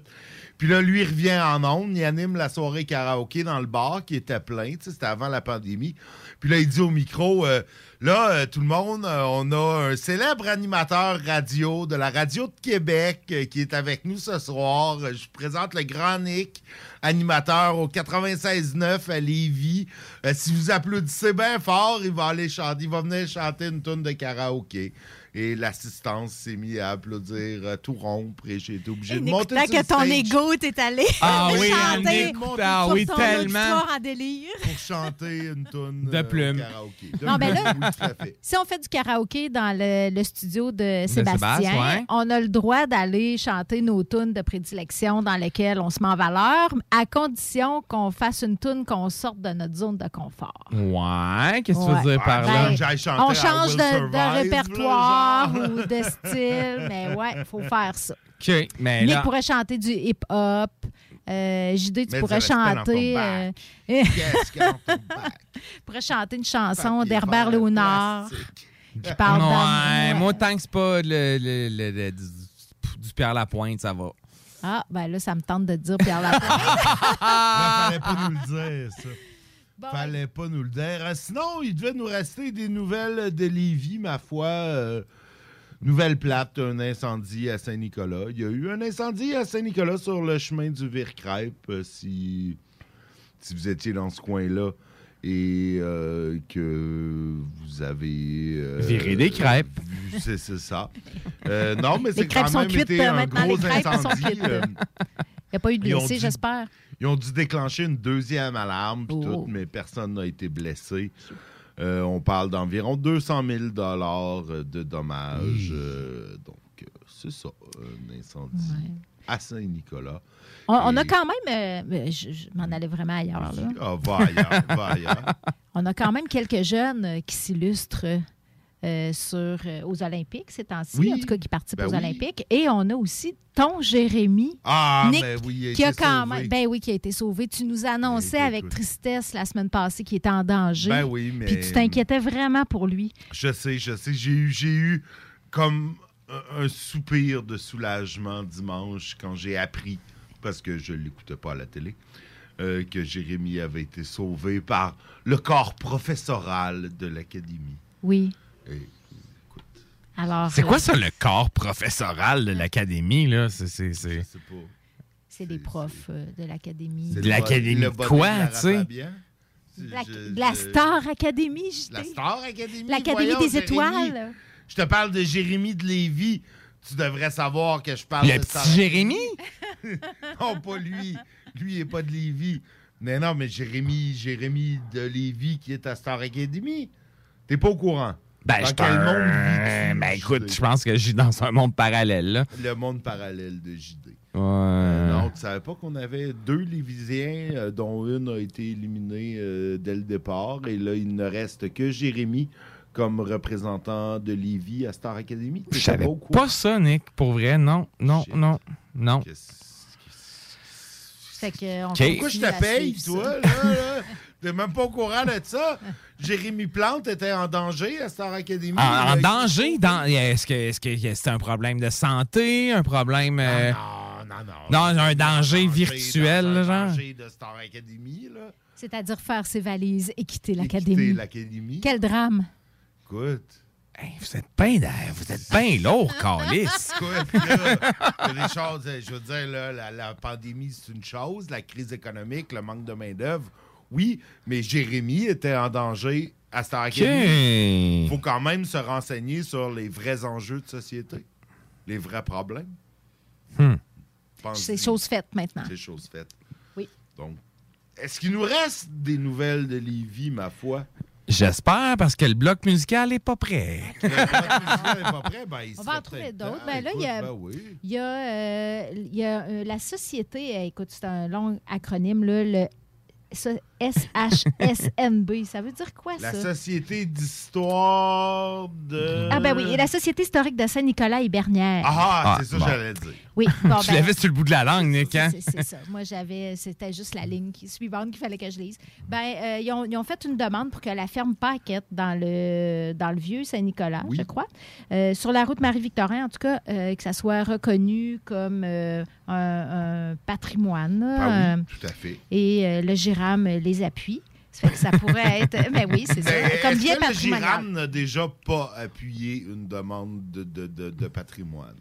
Puis là, lui, il revient en ondes, il anime la soirée karaoké dans le bar qui était plein, tu sais, c'était avant la pandémie. Puis là, il dit au micro, euh, là, euh, tout le monde, euh, on a un célèbre animateur radio de la radio de Québec euh, qui est avec nous ce soir. Je présente le grand Nick, animateur au 96.9 à Lévis. Si vous applaudissez bien fort, il va aller chanter, il va venir chanter une tonne de karaoké. Et l'assistance s'est mise à applaudir, à tout rompre, et j'ai été obligé de monter sur le que ton ego t'est allé Ah [LAUGHS] oui, chanter en écoutant, ah sur oui, tellement. en délire. pour chanter une tonne De plumes. karaoké. De Non, ben là, oui. [LAUGHS] Si on fait du karaoké dans le, le studio de Sébastien, Sébastien, ouais. on a le droit d'aller chanter nos tunes de prédilection dans lesquelles on se met en valeur, à condition qu'on fasse une tune qu'on sorte de notre zone de confort. Ouais, qu'est-ce que tu veux dire par là? Ben, J'aille chanter on change de, répertoire là, genre. ou de style, mais ouais, il faut faire ça. OK, mais Nick là... pourrait chanter du hip-hop. Euh, JD, tu pourrais chanter. euh, Qu'est-ce qu'il y a dans ton bac? [LAUGHS] tu [LAUGHS] pourrais chanter une chanson d'Herbert Léonard qui parle Ouais, d'amour. moi, tant que c'est pas le, le- le- le- du, du Pierre Lapointe, ça va. Ah, ben là, ça me tente de dire Pierre Lapointe. [LAUGHS] Là, fallait pas nous le dire, ça. Fallait pas nous le dire. Euh, Sinon, il devait nous rester des nouvelles de Lévis, ma foi. Euh, nouvelle plate, un incendie à Saint-Nicolas. Il y a eu un incendie à Saint-Nicolas sur le chemin du Vire-Crêpe, euh, si, si vous étiez dans ce coin-là et euh, que vous avez... euh, Viré des crêpes. C'est ça. Euh, non, mais Les c'est crêpes quand sont même cuites, été un maintenant, gros les crêpes sont incendie. cuites. Il n'y a pas eu de blessés, j'espère? Ils ont dû déclencher une deuxième alarme, puis Oh. tout, mais personne n'a été blessé. Euh, on parle d'environ 200 000 de dommages. euh, donc, euh, c'est ça, un incendie à Saint-Nicolas. On, on a quand même. euh, je je m'en allais vraiment ailleurs. Là. Ah, va ailleurs, va ailleurs. [LAUGHS] On a quand même quelques jeunes euh, qui s'illustrent euh, sur, euh, aux Olympiques ces temps-ci, Oui. en tout cas qui participent Ben aux oui. Olympiques. Et on a aussi ton Jérémy. Ah, Nick, ben oui, a qui a été quand sauvé. même, ben oui, qui a été sauvé. Tu nous annonçais Ben, avec écoute. tristesse la semaine passée qu'il était en danger. Ben oui, mais- Puis tu t'inquiétais vraiment pour lui. Je sais, je sais. J'ai eu, j'ai eu comme un, un soupir de soulagement dimanche quand j'ai appris, parce que je ne l'écoutais pas à la télé, euh, que Jérémy avait été sauvé par le corps professoral de l'Académie. Oui. Alors, C'est euh, quoi ça, le corps professoral de l'académie, là? C'est... c'est- c'est- C'est des profs euh, de l'Académie. De l'académie quoi, tu sais? La, Je- de la je- Star Academy, je La. Star Academy. L'Académie voyons, des Jérémy. étoiles. Je te parle de Jérémy de Lévis. Tu devrais savoir que je parle Le de petit Star Jérémy? [LAUGHS] non, pas lui. Lui, il n'est pas de Lévis. Mais non, mais Jérémy, Jérémy de Lévis qui est à Star Academy. T'es pas au courant. Ben, Dans je quel monde Ben, vis-tu, écoute, je pense que je suis dans un monde parallèle, là. Le monde parallèle de JD. Ouais. Euh, non, tu savais pas qu'on avait deux Lévisiens, euh, dont une a été éliminée euh, dès le départ. Et là, il ne reste que Jérémy comme représentant de Lévis à Star Academy. Je savais pas ça, Nick, pour vrai. Non, non, non, non. Fait que on Ok. continue Pourquoi je te paye, toi, là? là? T'es même pas au courant de ça? Jérémy Plante était en danger à Star Academy. En, a- danger? Dans, est-ce que c'est un problème de santé? Un problème. euh, Non, non, non. non, un danger virtuel, dans un genre? danger de Star Academy, là. C'est-à-dire faire ses valises et quitter Quitter l'Académie. l'Académie. Quel drame. Écoute. vous êtes bien vous êtes bien lourd, [LAUGHS] Calice. Écoute, là, il y a des choses, euh, je veux dire, là, la, la pandémie, c'est une chose, la crise économique, le manque de main-d'œuvre, oui, mais Jérémy était en danger à Star Academy. Il faut quand même se renseigner sur les vrais enjeux de société, les vrais problèmes. Hmm. C'est chose faite maintenant. C'est chose faite. Oui. Donc, est-ce qu'il nous reste des nouvelles de Lévis, ma foi? J'espère, parce que le bloc musical est pas prêt. Le bloc musical est pas prêt, ben, il On va en trouver d'autres. Ben là, il y a, ben oui. il y a, euh, il y a, euh, la société, euh, écoute, c'est un long acronyme, là, le ça, SHSNB. Ça veut dire quoi, La ça? Société d'histoire de... Ah, ben oui, et la Société historique de Saint-Nicolas et Bernière. Ah, Ah, c'est ça que bon. j'allais dire. Oui, [LAUGHS] bon, tu ben, l'avais sur le bout de la langue, Nick, hein? C'est ça. Moi, j'avais, c'était juste la ligne qui- suivante qu'il fallait que je lise. Ben, euh, ils, ont, ils ont fait une demande pour que la ferme Paquette dans le, dans le vieux Saint-Nicolas, je crois, euh, sur la route Marie-Victorin, en tout cas, euh, que ça soit reconnu comme un, un patrimoine. Ah oui, tout à fait. et le GIRAM les appuie. Ça fait que ça pourrait [LAUGHS] être. Mais oui, c'est ça. Comme bien que le patrimonial. GIRAM n'a déjà pas appuyé une demande de, de, de, de patrimoine?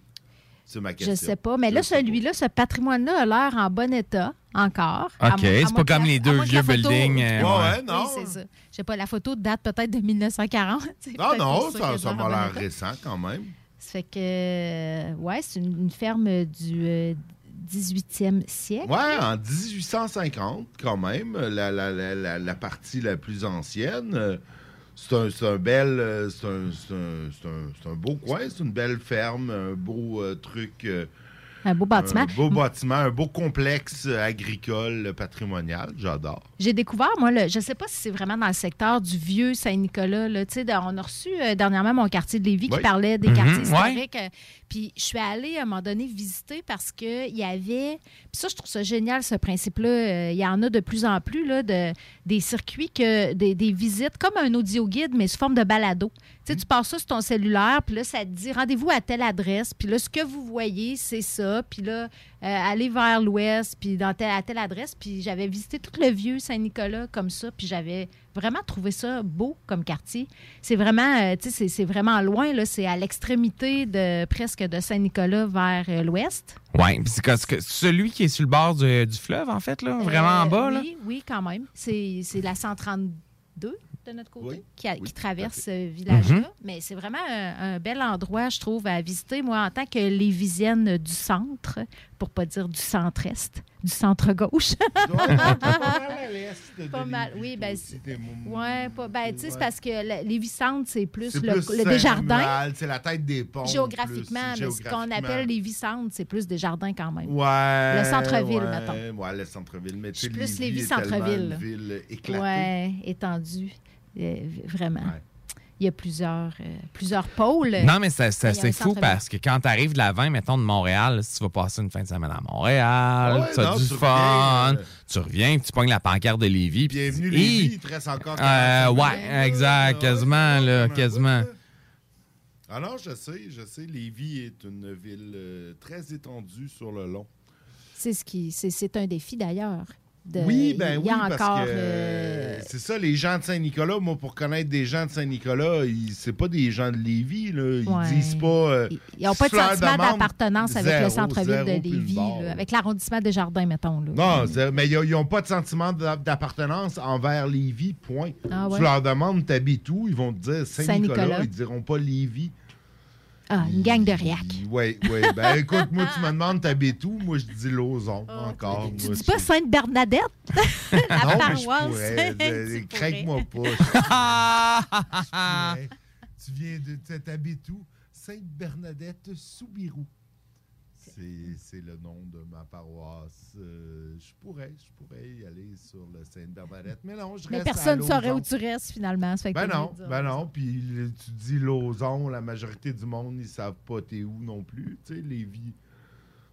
C'est ma question. Je sais pas. Mais là, celui-là, ce patrimoine-là a l'air en bon état encore. OK, c'est pas comme les deux vieux photo- buildings, euh, Ouais, ouais, non. Oui, c'est ça. Je sais pas, la photo date peut-être de 1940. [LAUGHS] C'est Non, non, ça, m'a l'air récent quand même. Ça fait que, euh, ouais, c'est une, une ferme du euh, 18e siècle. Ouais, en 1850, quand même, la, la, la, la, la partie la plus ancienne. C'est un, c'est un bel. euh, C'est un, c'est un, c'est un- beau coin, c'est une belle ferme, un beau euh, truc. euh, Un beau bâtiment. Un beau bâtiment, un beau complexe agricole patrimonial. J'adore. J'ai découvert, moi, le, je ne sais pas si c'est vraiment dans le secteur du vieux Saint-Nicolas. là. Tu sais, de- On a reçu euh, dernièrement mon quartier de Lévis Oui. qui parlait des Mhm, quartiers historiques. Puis je suis allée à un moment donné visiter parce qu'il y avait. Puis ça, je trouve ça génial, ce principe-là. Euh, Il y en a de plus en plus, là, de, des circuits, que des, visites, comme un audio guide, mais sous forme de balado. Tu sais, tu passes ça sur ton cellulaire, puis là, ça te dit rendez-vous à telle adresse, puis là, ce que vous voyez, c'est ça. Puis là, euh, allez vers l'ouest, puis dans telle, à telle adresse. Puis j'avais visité tout le vieux Saint-Nicolas comme ça, puis j'avais vraiment trouvé ça beau comme quartier. C'est vraiment, euh, tu sais, c'est- vraiment loin, là. C'est à l'extrémité de presque de Saint-Nicolas vers euh, l'ouest. Oui, c'est celui qui est sur le bord du, du fleuve, en fait, là, vraiment en Euh, bas. Là. Oui, oui, quand même. C'est c'est la 132 de notre côté qui, a- qui traverse ce village-là. Mhm. Mais c'est vraiment un, un bel endroit, je trouve, à visiter. Moi, en tant que lévisienne du centre, pour pas dire du centre-est, du centre-gauche. Pas mal, oui. Ben, ouais, pas, ben, c'est parce que Lévis-Centre, c'est plus le, le Desjardins. C'est la tête des ponts. Géographiquement, mais ce qu'on appelle Lévis-Centre, c'est plus Desjardins quand même. Ouais. Le centre-ville, mettons. Ouais, le centre-ville. Mais plus Lévis Lévis est tellement centre-ville. une ville éclatée. Ouais, étendue, euh, vraiment. Il y a plusieurs, euh, plusieurs pôles. Non, mais un c'est fou parce que quand tu arrives de la 20, mettons, de Montréal, si tu vas passer une fin de semaine à Montréal, Ouais, tu as non, du tu fun, reviens, euh, tu reviens, tu pognes la pancarte de Lévis. puis Bienvenue tu- Lévis, il te reste encore Euh, 45 ouais, exact, quasiment, là, quasiment. Ah non, je sais, je sais. Lévis est une ville euh, très étendue sur le long. C'est ce qui, c'est, c'est un défi d'ailleurs. De- Oui, ben oui, parce encore. que euh, c'est ça, les gens de Saint-Nicolas, moi, pour connaître des gens de Saint-Nicolas, ils- c'est pas des gens de Lévis, là. Ils Ouais. disent pas... euh, ils n'ont pas de sentiment d'appartenance avec zéro, le centre-ville de Lévis, là, avec l'arrondissement des Jardins, mettons. Là. Non, mais ils n'ont pas de sentiment d'a- d'appartenance envers Lévis, point. Ah ouais? Tu leur demandes t'habites où, ils vont te dire Saint-Nicolas, Saint-Nicolas. ils diront pas Lévis. Ah, une gang de réac. Oui, oui. Ben [LAUGHS] écoute, moi, tu me demandes t'habites où, moi, je dis Lauson, encore. Tu moi, dis pas Sainte-Bernadette? [LAUGHS] la non, mais je paroisse. Craque-moi pas. [LAUGHS] Tu viens de. T'habites où? Sainte-Bernadette Soubirou. C'est le nom de ma paroisse. Euh, je pourrais, je pourrais y aller sur le Sainte-Bernadette. Mais non, je Mais reste personne ne saurait où tu restes finalement. ça fait Ben t'es non, ben non. Puis tu dis Lauson, la majorité du monde, ils savent pas t'es où non plus. Tu sais, Lévis.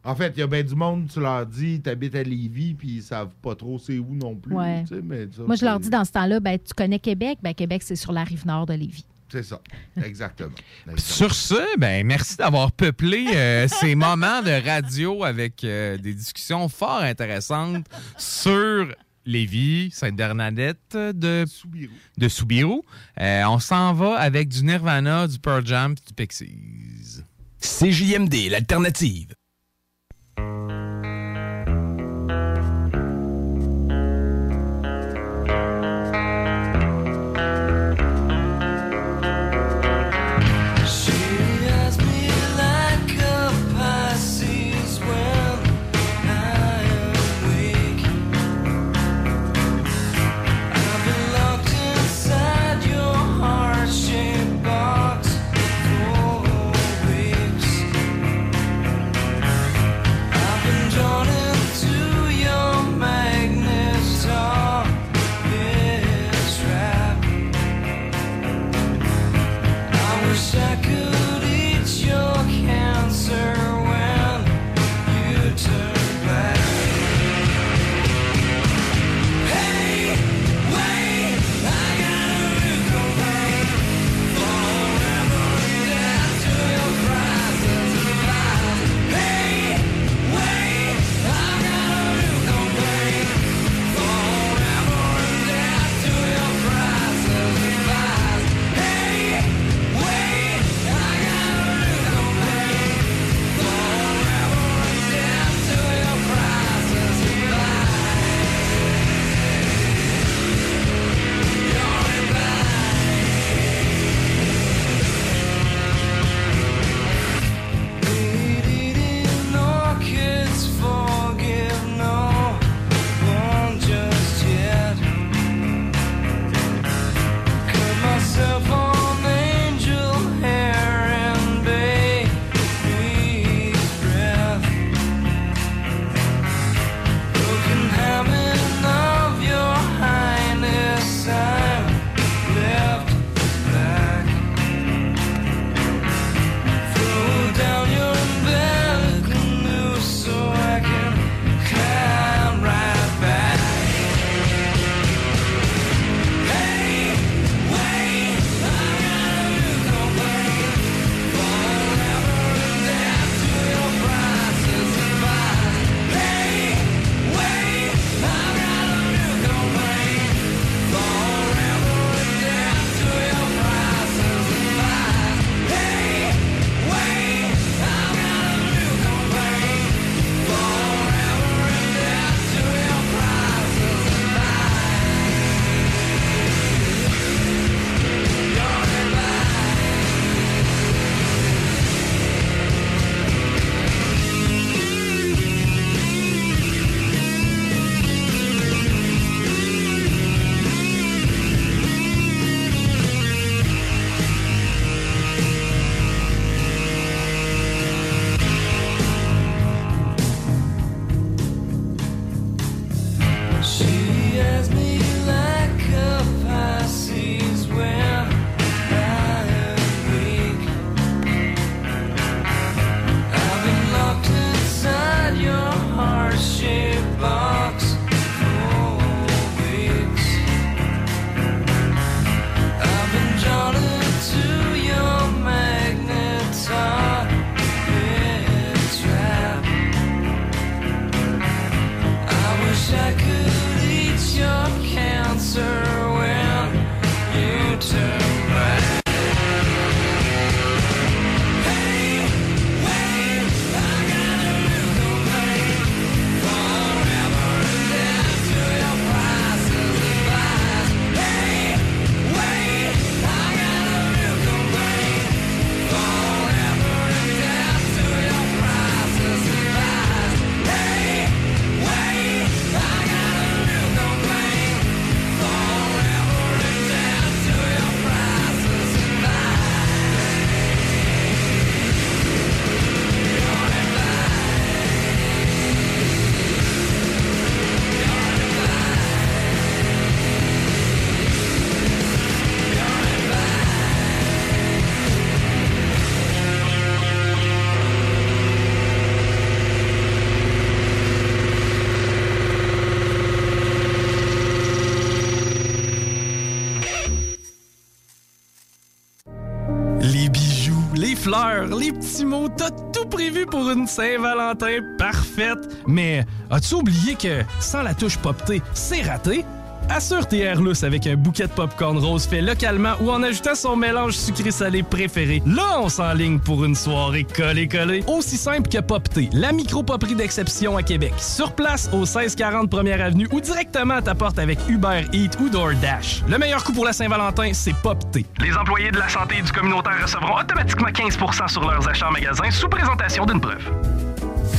En fait, il y a bien du monde, tu leur dis, t'habites à Lévis, puis ils savent pas trop c'est où non plus. Ouais. mais ça, Moi, je leur dis dans ce temps-là, ben, tu connais Québec? Ben, Québec, c'est sur la rive nord de Lévis. C'est ça, exactement. Sur ce, ben merci d'avoir peuplé euh, ces moments de radio avec euh, des discussions fort intéressantes sur Lévis, Sainte-Bernadette de Soubirou. De Soubirou. Euh, on s'en va avec du Nirvana, du Pearl Jam du Pixies. CJMD, l'alternative. Petits mots, t'as tout prévu pour une Saint-Valentin parfaite. Mais as-tu oublié que sans la touche poptée, c'est raté? Assure tes airlus avec un bouquet de popcorn rose fait localement ou en ajoutant son mélange sucré-salé préféré. Là, on s'enligne pour une soirée collée-collée. Aussi simple que Popté, la micro-poperie d'exception à Québec. Sur place, au 1640 Première Avenue ou directement à ta porte avec Uber Eats ou DoorDash. Le meilleur coup pour la Saint-Valentin, c'est Popté. Les employés de la santé et du communautaire recevront automatiquement 15% sur leurs achats en magasin sous présentation d'une preuve.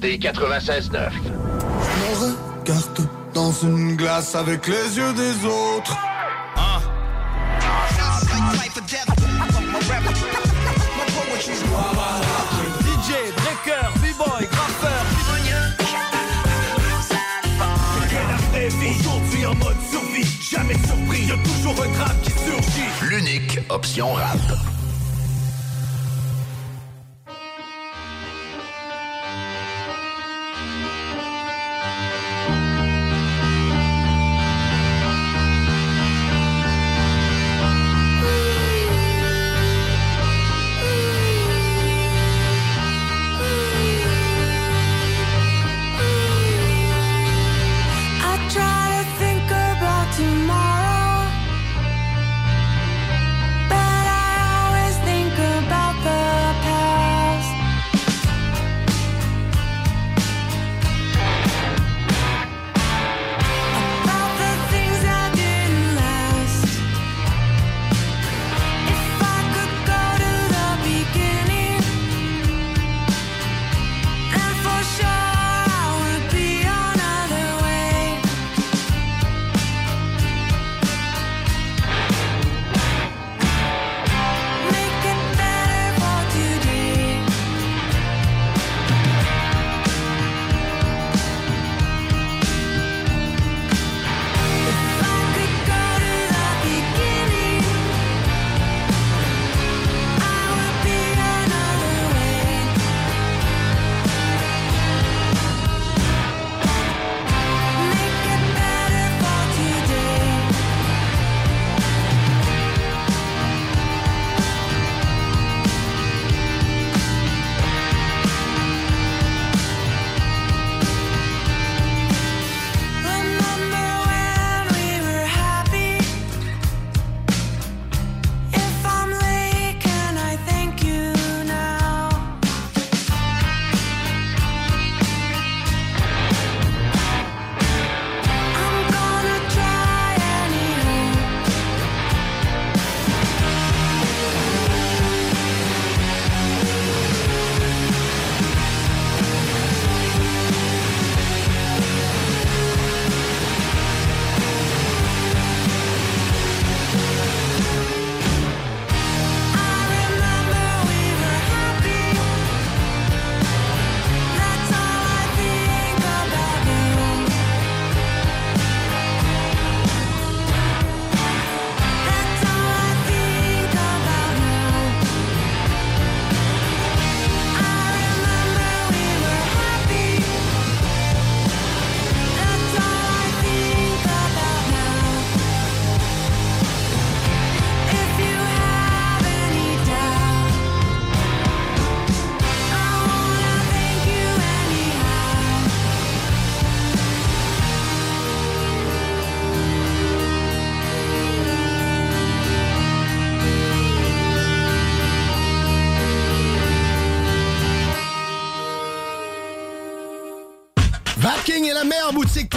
CJMD 96.9. Ne regarde dans une glace avec les yeux des autres. DJ, breaker, b-boy, graffeur, Aujourd'hui en mode survie, jamais surpris, y'a toujours un drame qui surgit. L'unique option rap.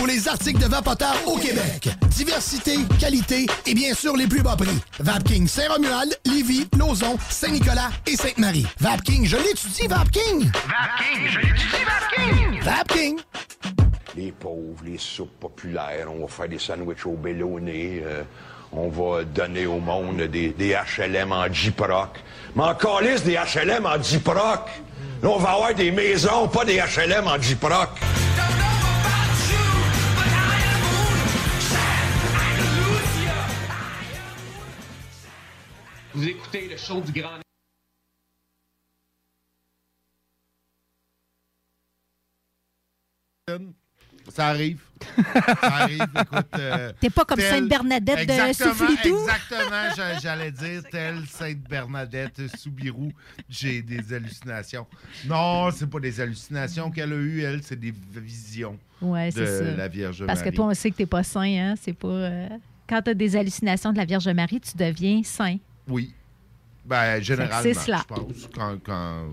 Pour les articles de vapoteurs au Québec. Diversité, qualité et bien sûr les plus bas prix. Vapking Saint-Romuald, Lévis, Lauson, Saint-Nicolas et Sainte-Marie. Vapking, je l'étudie, Vapking! Vapking, je l'étudie, Vapking! Vapking! Les pauvres, les soupes populaires, on va faire des sandwichs au bélonné, euh, on va donner au monde des, des HLM en J-Proc. Mais encore lisse des HLM en J-Proc. Là, on va avoir des maisons, pas des HLM en J-Proc. Vous écoutez le show du Grand Ça arrive. Ça arrive, [LAUGHS] écoute. euh, T'es pas comme tel- Sainte-Bernadette de Soufilidou? Exactement, [LAUGHS] j'a- j'allais dire telle Sainte-Bernadette Soubirou. J'ai des hallucinations. Non, c'est pas des hallucinations qu'elle a eues, elle, c'est des visions Ouais, de ça. la Vierge Parce que Marie. toi, on sait que t'es pas saint, hein? C'est pas. euh, Quand t'as des hallucinations de la Vierge Marie, tu deviens saint. Oui. Ben, généralement, c'est cela. je pense. Quand, quand,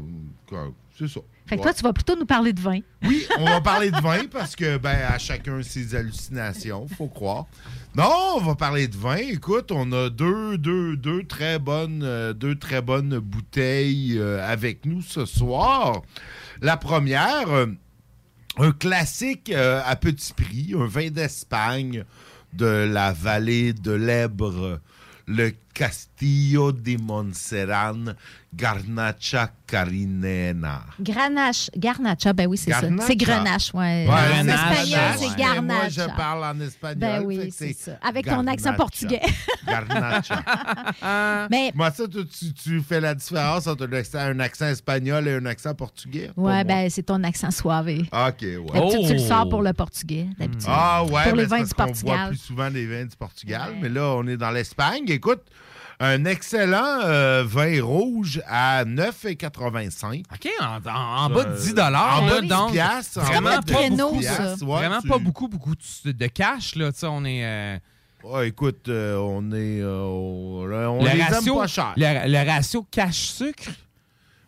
quand- c'est ça. Fait que Ouais. toi, tu vas plutôt nous parler de vin. Oui, on va parler de vin [LAUGHS] parce que, ben, à chacun ses hallucinations, faut croire. Non, on va parler de vin. Écoute, on a deux, deux, deux très bonnes, euh, deux très bonnes bouteilles euh, avec nous ce soir. La première, euh, un classique à petit prix, un vin d'Espagne de la vallée de l'Ebre, le Castillo de Montserrat Garnacha Carinena. Granache, garnacha, ben oui, c'est ça. C'est grenache, ouais. Ouais, en espagnol, c'est garnacha. Moi, je parle en espagnol. Ben oui, c'est ça. Avec ton accent portugais. [LAUGHS] Garnacha. [LAUGHS] Mais Moi, ça, tu, tu- tu fais la différence entre un accent, un accent espagnol et un accent portugais? Ouais, ben c'est ton accent suavé. OK, ouais. D'habitude, tu le sors pour le portugais, d'habitude. Ah ouais, Pour les mais c'est vins parce du qu'on Portugal. boit plus souvent des vins du Portugal. Mais là, on est dans l'Espagne. Écoute, un excellent euh, vin rouge à 9,85. OK, en, en- en bas de 10 en dollars. bas de 10 donc, piastres, en Vraiment pas 10 beaucoup. piastres, ouais, vraiment tu- pas beaucoup, beaucoup de, de cash. Là, tu sais, on est... euh, Ouais, écoute, euh, on est. euh, on on le les ratio, aime pas cher. Le, le ratio cash-sucre.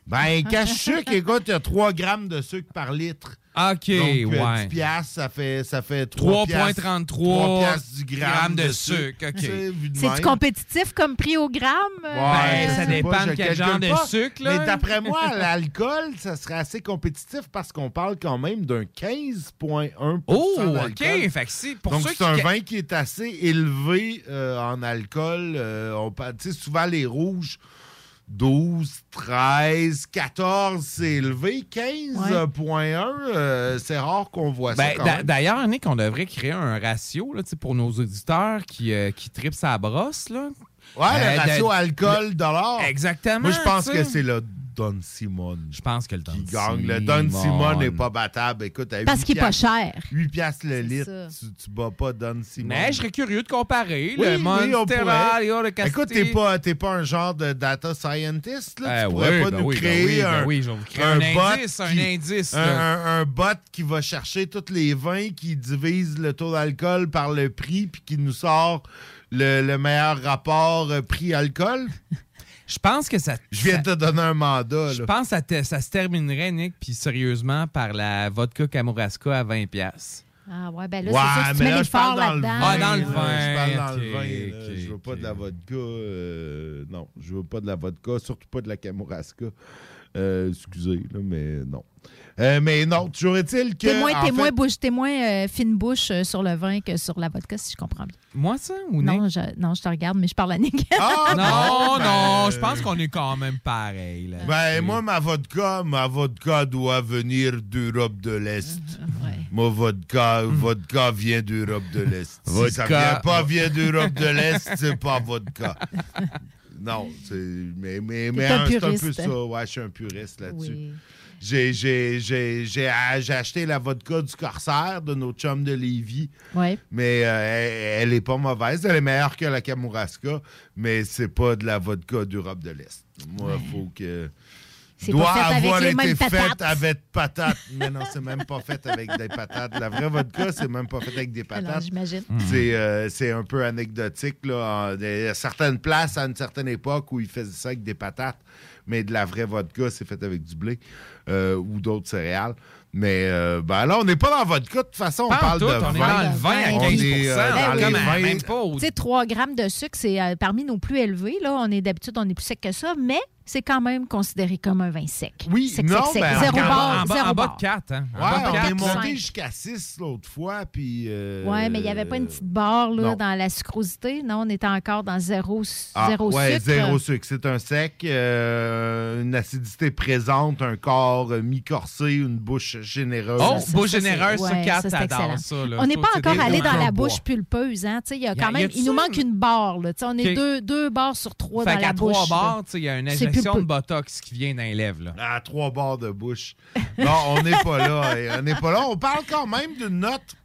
Ben, cache-sucre, [LAUGHS] écoute, il y a 3 grammes de sucre par litre. OK, Donc, euh, ouais. 10 piastres, ça fait, ça fait 3 piastres. 3,33 3 piastres du gramme, grammes de de sucre, OK. Même. compétitif comme prix au gramme? Ouais, Ben, ça dépend pas, de quel genre de pas. sucre, là. Mais d'après moi, l'alcool, ça serait assez compétitif parce qu'on parle quand même d'un 15,1 Oh. OK. Fait que si, pour Donc, c'est qui... un vin qui est assez élevé euh, en alcool. Euh, on parle- tu sais, souvent, les rouges, 12, 13, 14, c'est élevé. 15,1, euh, c'est rare qu'on voit ça Ben. D'ailleurs, Nick, on devrait créer un ratio là, pour nos auditeurs qui, euh, qui tripent sa brosse. Là. Ouais, Euh, le ratio de- alcool-dollar. Exactement. Moi, je pense que c'est le Don Simon. Je pense que le Don qui gagne. Le Don Simon. Simon n'est pas battable. Écoute, à Parce 8 qu'il est pas cher. 8 piastres le litre, tu, tu bats pas Don Simon. Mais je serais curieux de comparer Oui, le oui, on Monsterario, pourrait. le. Écoute, t'es pas, t'es pas un genre de data scientist, là. Eh tu pourrais oui, pas ben nous ben créer ben un, oui, je vais vous créer un indice, un indice, un, un- un bot qui va chercher tous les vins, qui divise le taux d'alcool par le prix, puis qui nous sort le, le meilleur rapport euh, prix-alcool. [LAUGHS] Je pense que ça. Je viens de te donner un mandat, Je pense que ça, te- ça se terminerait, Nick, puis sérieusement, par la vodka Kamouraska à 20$. piastres. Ah ouais, ben là, Ouais, c'est sûr que tu mais mets là, les je parle forts dans le là-dedans. vin. Ah, dans le là. vin, Je parle dans le vin. là. ok, je veux pas de la vodka. euh, non, je veux pas de la vodka, surtout pas de la Kamouraska. Euh, excusez, là, mais non. Euh, mais non, toujours est-il que. T'es moins, en fait- bouche, t'es moins euh, fine bouche euh, sur le vin que sur la vodka, si je comprends bien. Moi, ça, ou Nick? Non, je, non, je te regarde, mais je parle à Nick. [LAUGHS] Ah, [LAUGHS] Non, ben, non, je pense qu'on est quand même pareil. Là. Ben, moi, ma vodka, ma vodka doit venir d'Europe de l'Est. Ma vodka, vodka vient d'Europe de l'Est. Si ça vient pas vient d'Europe de l'Est, c'est pas vodka. [LAUGHS] Non. Mais, mais, mais un hein, c'est un peu ça. Ouais, je suis un puriste là-dessus. Oui. J'ai- J'ai j'ai- j'ai- j'ai acheté la vodka du Corsaire de nos chums de Lévis. Ouais. Mais euh, elle, elle est pas mauvaise. Elle est meilleure que la Kamouraska, mais c'est pas de la vodka d'Europe de l'Est. Moi, il faut que. C'est doit pas fait avec avoir été faite avec patates. Mais non, c'est même pas fait avec des patates. La vraie vodka, c'est même pas fait avec des patates. j'imagine. C'est euh, c'est un peu anecdotique. Là. Il y a certaines places à une certaine époque où ils faisaient ça avec des patates, mais de la vraie vodka, c'est fait avec du blé euh, ou d'autres céréales. Mais euh, ben là, on n'est pas dans la vodka. De toute façon, on parle tout, de on est vin. dans le vin à On 15 est, euh, Ben dans oui. les Comme vins. même pas au- Tu sais, 3 grammes de sucre, c'est euh, parmi nos plus élevés. Là. On est d'habitude, on est plus sec que ça, mais c'est quand même considéré comme un vin sec. Oui, sec, non, sec, sec. ben, Zéro en en bas, zéro en bas de 4, hein? Ouais, on quatre, est là. monté jusqu'à 6 l'autre fois, puis... euh, Oui, mais il n'y avait pas une petite barre là, non. dans la sucrosité. Non, on était encore dans zéro, Ah, zéro ouais, sucre. zéro sucre. C'est un sec, euh, une acidité présente, un corps euh, mi-corsé, une bouche généreuse. Oh, Ça, bouche ça, généreuse, ça, ouais, Kat, ça, c'est t'adores excellent. ça. là. On n'est pas encore allé dans la bois. bouche pulpeuse. Hein? Tu sais, Il y a Y a- quand y même, a-tu il nous manque une barre. Là. Tu sais, On est deux, deux barres sur trois Fait dans qu'à la trois bouche. là. barres, tu sais, il y a une C'est injection de botox qui vient dans les lèvres. Là. À trois bords de bouche. Non, on n'est pas là. On n'est pas là. On parle quand même d'une note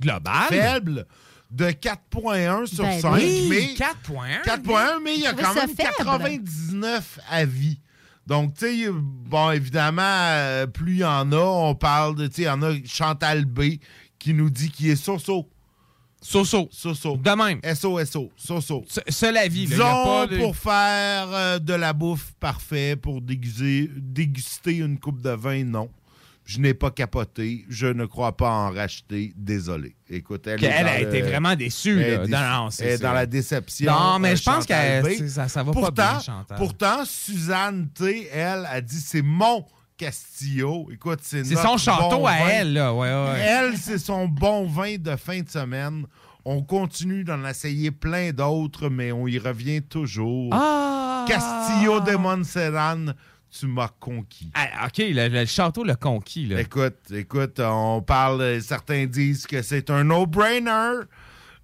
Global. faible de 4.1 sur Ben 5. oui, mais 4.1. 4.1, mais il y a quand même faible. 99 avis. Donc, tu sais, bon, évidemment, euh, plus il y en a, on parle de, tu sais, il y en a Chantal B qui nous dit qu'il est so-so. So-so. So-so. De même. S-O-S-O. So-so. Ce- Seul avis. là, y a Disons, pas de- pour faire euh, de la bouffe parfait, pour déguster une coupe de vin, non. Je n'ai pas capoté. Je ne crois pas en racheter. Désolé. Écoute, elle, est dans a le- été vraiment déçue. elle est. Non, non, Elle dans la déception. Non, mais euh, je pense que ça, ça va pourtant, pas bien, Chantal. Pourtant, Suzanne T, elle, a dit c'est mon Castillo. Écoute, c'est son château bon à vin. elle, là. Ouais, ouais. Elle, c'est son bon vin de fin de semaine. On continue d'en essayer plein d'autres, mais on y revient toujours. Ah! Castillo de Montserrat, tu m'as conquis. Ah, OK, le, le château l'a conquis, là. Écoute, écoute, on parle, certains disent que c'est un no-brainer.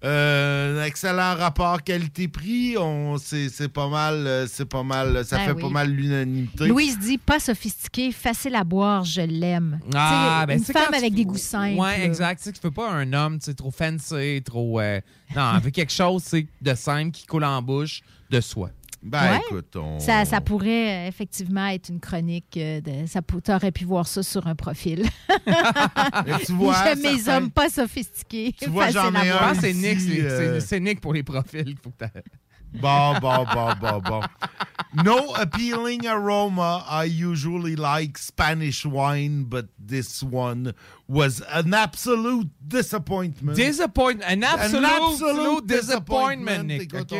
Euh, un excellent rapport qualité-prix, on c'est c'est pas mal, euh, c'est pas mal, ça Ben fait oui. pas mal l'unanimité. Louise dit pas sophistiqué, facile à boire, je l'aime. Ah, ben, une c'est femme quand tu- avec des goûts simples. Ouais, exact. Tu sais, tu veux pas un homme, tu sais, trop fancy, trop. euh, Non, avec quelque chose, c'est de simple qui coule en bouche de soi. Ben, Ouais. écoute, on. Ça, ça pourrait euh, effectivement être une chronique. euh, de, ça pour- t'aurais pu voir ça sur un profil. [LAUGHS] Tu vois, J'aime mes hommes pas sophistiqués. Tu vois, j'en ai un c'est Nick, ici, c'est- euh, c'est- Nick pour les profils. Faut que Bon, bon, bon, bon, bon. No appealing aroma. I usually like Spanish wine, but this one was an absolute disappointment. Disappoint, an absolute, absolute disappointment, Nick. Écoute,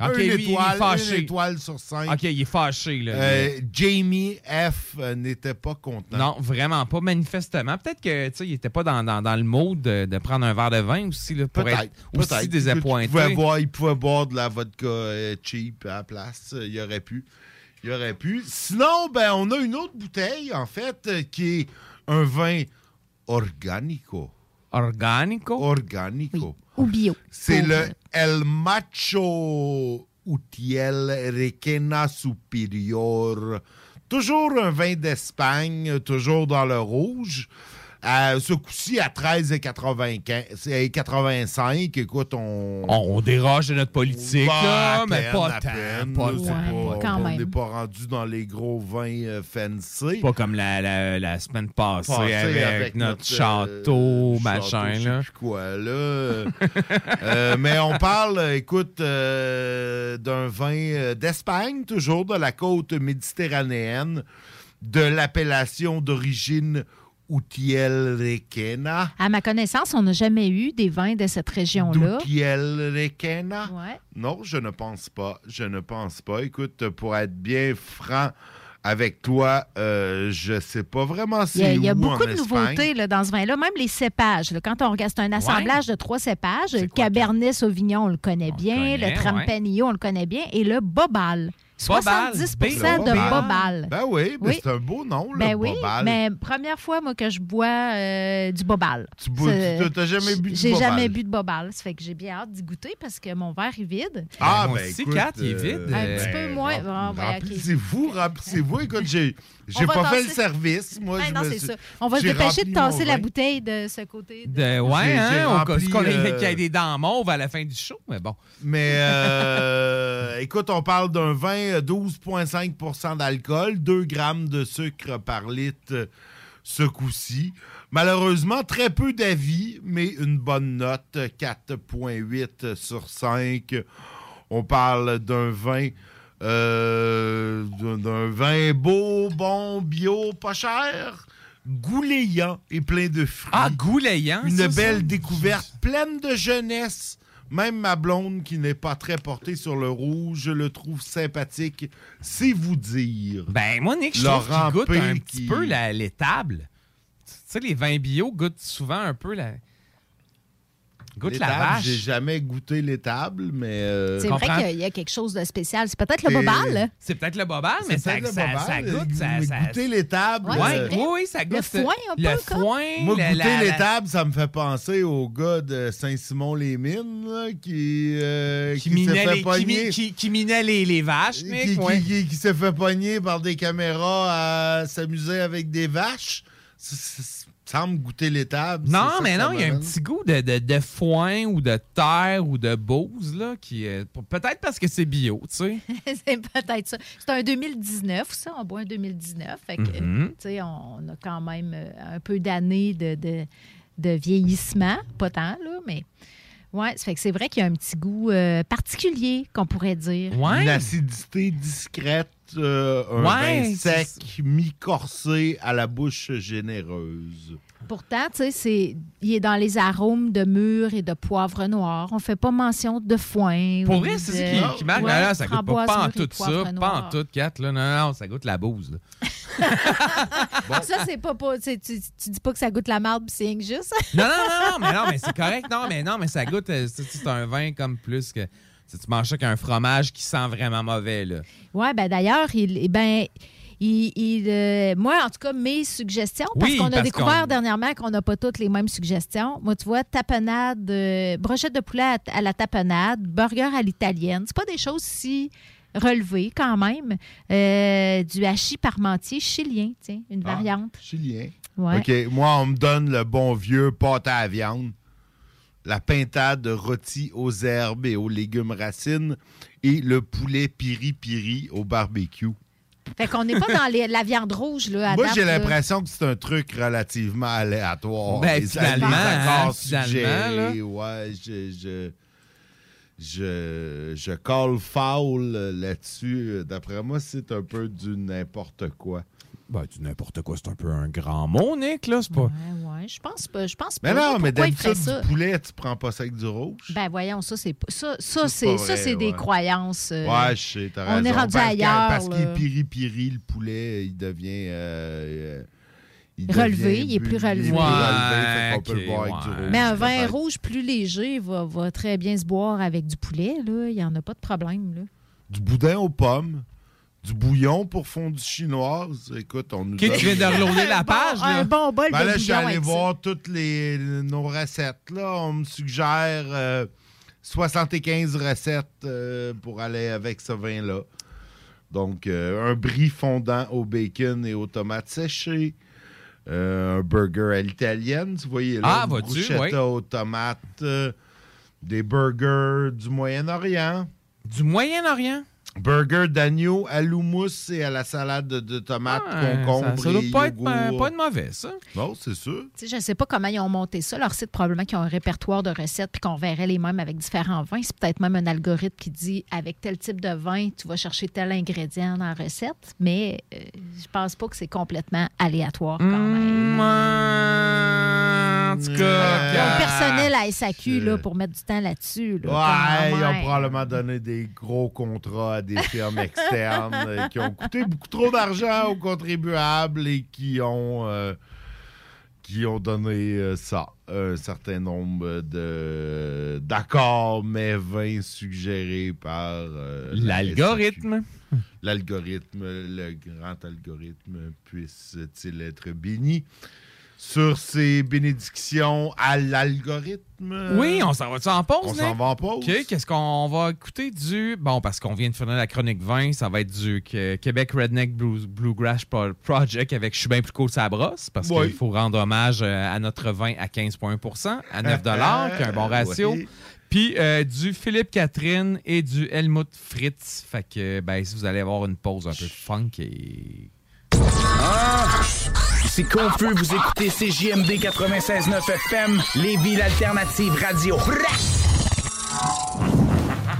OK. une, lui, il est étoile, fâché. une étoile sur cinq. OK, il est fâché, là. Euh, Jamie F. euh, n'était pas content. Non, vraiment pas, manifestement. Peut-être que tu sais, il était pas dans, dans, dans le mode de, de prendre un verre de vin aussi là, pour Peut-être. être aussi peut-être. désappointé. Il pouvait, boire, il pouvait boire de la vodka euh, cheap à la place. Il aurait pu. Il aurait pu. Sinon, ben, on a une autre bouteille, en fait, qui est un vin organico. Organico? Organico. Ou bio. C'est le El Macho Utiel Requena Superior. Toujours un vin d'Espagne, toujours dans le rouge. Euh, ce coup-ci à 13,85. Écoute, on. On déroge de notre politique, là, à mais peine, pas à tant. peine, pas là, pas- quand on n'est pas rendu dans les gros vins euh, fancy. Pas comme la, la, la semaine passée, Passé avec, notre, euh, château, machin. château, je sais là. plus quoi, là. Euh, mais on parle, écoute, euh, d'un vin d'Espagne, toujours de la côte méditerranéenne, de l'appellation d'origine Utiel Requena? À ma connaissance, on n'a jamais eu des vins de cette région-là. Utiel Requena? Ouais. Non, je ne pense pas. Je ne pense pas. Écoute, pour être bien franc avec toi, euh, je sais pas vraiment si Il y a, il y a beaucoup de nouveautés là, dans ce vin-là, même les cépages. là. Quand on regarde, c'est un assemblage de trois cépages. Le Cabernet Sauvignon, on le connaît bien. connaît, le Tempranillo, on le connaît bien. Et le Bobal. Bobal, 70 B- de Bobal. Ben oui, ben Oui. c'est un beau nom, le Ben oui, Bobal. mais première fois, moi, que je bois euh, du Bobal. Tu bois- C'est- tu- t'as jamais bu du J'ai Bobal? jamais bu de Bobal. Ça fait que j'ai bien hâte d'y goûter parce que mon verre est vide. Ah, moi ben aussi, écoute, Kat, il est vide. Un Euh, petit peu moins. Bon, ben, ok. Remplissez-vous, remplissez-vous. Écoute, j'ai, j'ai On va pas fait le service. Moi, Ben je non, me c'est suis- ça. On va se dépêcher de tasser la bouteille de ce côté. de- De, ouais, J'ai- hein, on- rempli, ait- euh, qu'il y ait des dents mauves à la fin du show, mais bon. Mais euh, écoute, on parle d'un vin euh, 12,5% d'alcool, 2 grammes de sucre par litre euh, ce coup-ci. Malheureusement, très peu d'avis, mais une bonne note, 4,8 sur 5. On parle d'un vin, euh, d'un- vin beau, bon, bio, pas cher, gouléant et plein de fruits. Ah, gouléant, Une ça, belle ça? découverte, pleine de jeunesse. Même ma blonde, qui n'est pas très portée sur le rouge, je le trouve sympathique. C'est vous dire. Ben, moi, Nick, je trouve qu'il goûte P. un qui- petit peu la- l'étable. Tu sais, les vins bio goûtent souvent un peu la. Goûte la vache. J'ai jamais goûté l'étable, mais. euh, C'est vrai qu'il y a- il y, a quelque chose de spécial. C'est peut-être le Bobal. C'est peut-être le bobal, mais ça, le ça, bobal, ça goûte. mais Ça, ça- goûter l'étable. Ouais, euh, oui, oui, ça goûte. Le foin, un peu, Le comme? foin. Moi, goûter la- l'étable, ça me fait penser au gars de Saint-Simon-les-Mines qui, euh, Qui qui s'est minait, fait les, qui, pogner. mi- qui- qui minait les, les vaches, qui, Nick. qui- ouais. qui- qui s'est fait pogner par des caméras à s'amuser avec des vaches. Ça semble goûter l'étable. Non, mais non, il y a un petit goût de, de, de foin ou de terre ou de bose, là, qui est. Peut-être parce que c'est bio, tu sais. [LAUGHS] c'est peut-être ça. C'est un 2019, ça. On boit un 2019. Fait que, Mhm. tu sais, on a quand même euh, un peu d'années de, de, de vieillissement. Pas tant, là, mais. Ouais, que c'est vrai qu'il y a un petit goût euh, particulier, qu'on pourrait dire. Une acidité discrète euh, un Ouais, vin sec, mi-corsé, à la bouche généreuse. Pourtant, tu sais, c'est, il est dans les arômes de mûre et de poivre noir. On fait pas mention de foin. Pour ou vrai, c'est de- ça qui, qui marque. Ouais, non, ça goûte pas, en tout ça. noir. Pas en tout, Kat. Là. Non, non, ça goûte la bouse. là. [LAUGHS] Ça, c'est pas. pas tu, tu, dis pas que ça goûte la marde, c'est juste. Non, non, non, non, mais non, mais c'est correct. Non, mais non, mais ça goûte. euh, c'est un vin comme plus que. Tu manges ça qu'un fromage qui sent vraiment mauvais. Là? Ouais, ben d'ailleurs, il, eh ben, il, il, euh, moi, en tout cas, mes suggestions, parce Oui, qu'on a parce découvert dernièrement qu'on n'a pas toutes les mêmes suggestions. Moi, tu vois, tapenade, euh, brochette de poulet à, à la tapenade, burger à l'italienne. C'est pas des choses si relevées quand même. Euh, du hachis parmentier chilien, tiens, une Ah, variante. Chilien. Ouais. OK, moi, on me donne le bon vieux pâte à la viande, la pintade rôti aux herbes et aux légumes racines et le poulet piri-piri au barbecue. Fait qu'on n'est pas dans les- la viande rouge, là, à Moi, j'ai l'impression que c'est un truc relativement aléatoire. Ben, Les- finalement, les hein, accords finalement, suggérés, ouais, je... je... Je, je call foul là-dessus. D'après moi, c'est un peu du n'importe quoi. Ben, du n'importe quoi, c'est un peu un grand mot, Nick, là. C'est pas. Ouais, ouais, je pense pas. Je pense Mais non, mais d'habitude, du poulet, tu prends pas ça avec du rouge. Ben voyons, ça c'est pas- ça, ça C'est ça c'est des ouais. croyances. euh, Ouais, je sais, t'as raison. On est rendu Parce ailleurs. Parce qu'il piri-piri, le poulet, il devient... euh, euh, il Relevé, devient il est plus relevé. plus Ouais, relevé, peut le boire avec du ouais. rouge. Mais un vin rouge plus léger va, va très bien se boire avec du poulet. Là. Il n'y en a pas de problème. Là. Du boudin aux pommes, du bouillon pour fondue chinoise. Écoute, on nous donne- viens de reloader la page, là? Un bon bol Ben de là, je suis allé ça. voir toutes les, nos recettes. Là. On me suggère euh, 75 recettes euh, pour aller avec ce vin-là. Donc, euh, un brie fondant au bacon et aux tomates séchées. Euh, un burger à l'italienne, tu voyez là. Ah, bruschetta oui. aux tomates. euh, des burgers du Moyen-Orient. Du Moyen-Orient? Burger d'agneau à l'houmous et à la salade de, tomates, Ouais, concombres ça, ça doit et pas être, yogourt. pas être mauvais, ça. Non, c'est sûr. Je ne sais pas comment ils ont monté ça. Leur site, probablement qu'ils ont un répertoire de recettes puis qu'on verrait les mêmes avec différents vins. C'est peut-être même un algorithme qui dit avec tel type de vin, tu vas chercher tel ingrédient dans la recette. Mais euh, je pense pas que c'est complètement aléatoire quand même. En tout Ils cas, ont personnel à SAQ là, pour mettre du temps là-dessus. là, Ouais, ils ont probablement donné des gros contrats à des firmes externes euh, qui ont coûté beaucoup trop d'argent aux contribuables et qui ont, euh, qui ont donné euh, ça, un certain nombre de d'accords mais vains suggérés par euh, la L'algorithme. L'algorithme, le grand algorithme puisse-t-il être béni? Sur ces bénédictions à l'algorithme? Oui, on s'en va-tu en pause, On s'en va en pause. OK, qu'est-ce qu'on va écouter du... Bon, parce qu'on vient de finir la chronique 20, ça va être du Québec Redneck Blues- Bluegrass Pro- Project avec Je suis bien plus cool ça brosse, parce Oui. qu'il faut rendre hommage euh, à notre vin à 15 points pour cent, à [LAUGHS] 9 qui a un bon ratio. Oui. Puis euh, du Philippe Catherine et du Helmut Fritz. Fait que, ben, si vous allez avoir une pause un peu funk et... Ah, c'est confus, vous écoutez CJMD 96.9 FM, Lévis l'alternative radio.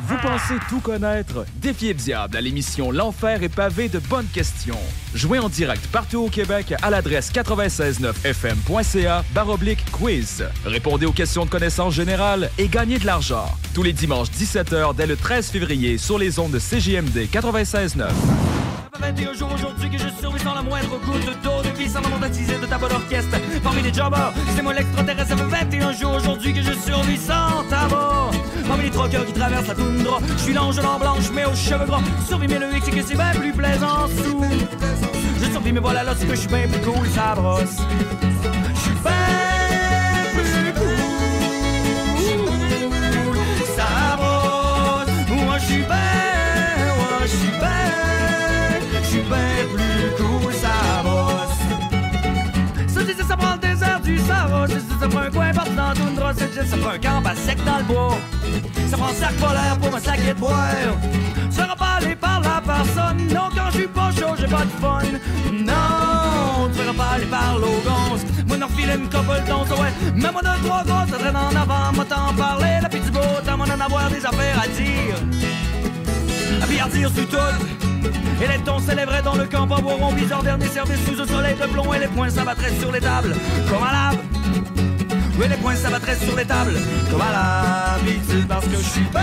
Vous pensez tout connaître? Défiez le diable à l'émission L'Enfer est pavé de bonnes questions. Jouez en direct partout au Québec à l'adresse 969fm.ca baroblique quiz. Répondez aux questions de connaissance générale et gagnez de l'argent. Tous les dimanches 17h dès le 13 février sur les ondes de CJMD 96.9. 21 jours aujourd'hui que je survis sans la moindre goutte d'eau. De vie sans la de ta bonne orchestre. Parmi les jobbers c'est moi l'extraterrestre ça fait 21 jours aujourd'hui que je survis sans tabac parmi les troqueurs qui traversent la toundra je suis l'ange l'an blanche mais aux cheveux gras. Survis mais le hic c'est que c'est bien plus plaisant sous. Je survis mais voilà là c'est que je suis bien plus cool ça brosse ça prend un coin partout dans tout ça dit ça prend un camp à sec dans le bois. Ça prend un sac polaire pour un sac de boire. Ça aller par la personne, non quand je suis pas chaud, j'ai pas de fun. Non, tu feras pas aller par l'ogance. Moi n'en file une couple d'onces, ouais. Mais moi de trois gosses, ça traîne en avant, moi t'en parler, la du beau temps, moi d'en avoir des affaires à dire. À puis à dire sur tout. Et les tons s'élèveraient dans le camp, boiront bizarre dernier service sous un soleil de plomb et les poings s'abattraient sur les tables comme à lave. Oui, les poings s'abattraient sur les tables. Comme à l'habitude parce que je suis bien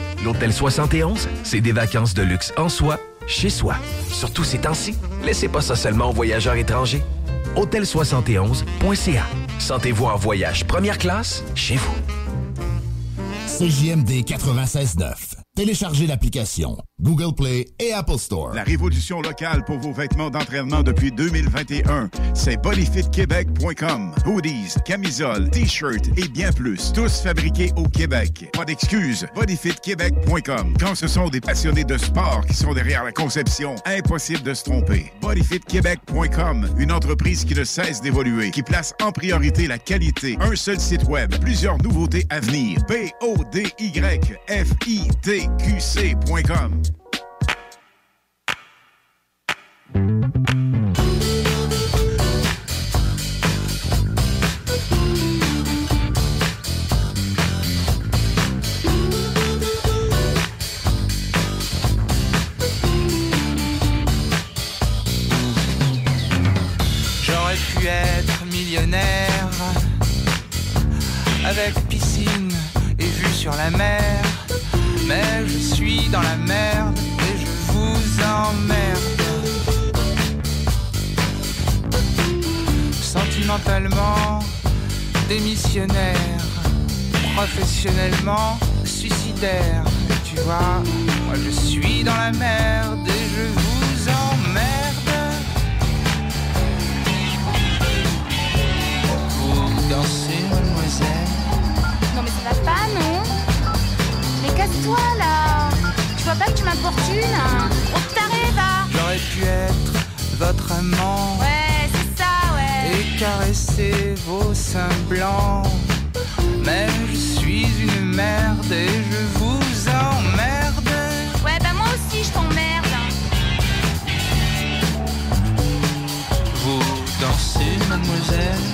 L'Hôtel 71, c'est des vacances de luxe en soi, chez soi. Surtout ces temps-ci, laissez pas ça seulement aux voyageurs étrangers. Hôtel71.ca. Sentez-vous en voyage première classe chez vous. CJMD 96.9. Téléchargez l'application Google Play et Apple Store. La révolution locale pour vos vêtements d'entraînement depuis 2021, c'est bodyfitquebec.com. Hoodies, camisoles, t-shirts et bien plus, tous fabriqués au Québec. Pas d'excuses, bodyfitquebec.com. Quand ce sont des passionnés de sport qui sont derrière la conception, impossible de se tromper. bodyfitquebec.com, une entreprise qui ne cesse d'évoluer, qui place en priorité la qualité. Un seul site web, plusieurs nouveautés à venir. B O D Y F I T Q C.com. la mer, mais je suis dans la merde et je vous emmerde. Sentimentalement démissionnaire, professionnellement suicidaire. Tu vois, moi je suis dans la merde et je vous emmerde. Vous dansez, mademoiselle Non mais ça va pas, non? Casse-toi là Tu vois pas que tu m'importunes hein. On taré va J'aurais pu être votre amant. Ouais, c'est ça, ouais. Et caresser vos seins blancs. Mais je suis une merde et je vous emmerde. Ouais, bah moi aussi je t'emmerde. Hein. Vous dansez, mademoiselle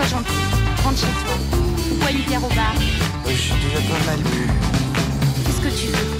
sois gentil, rentre chez toi. Bois une bière au bar. Euh, déjà pas mal bu. Qu'est-ce que tu veux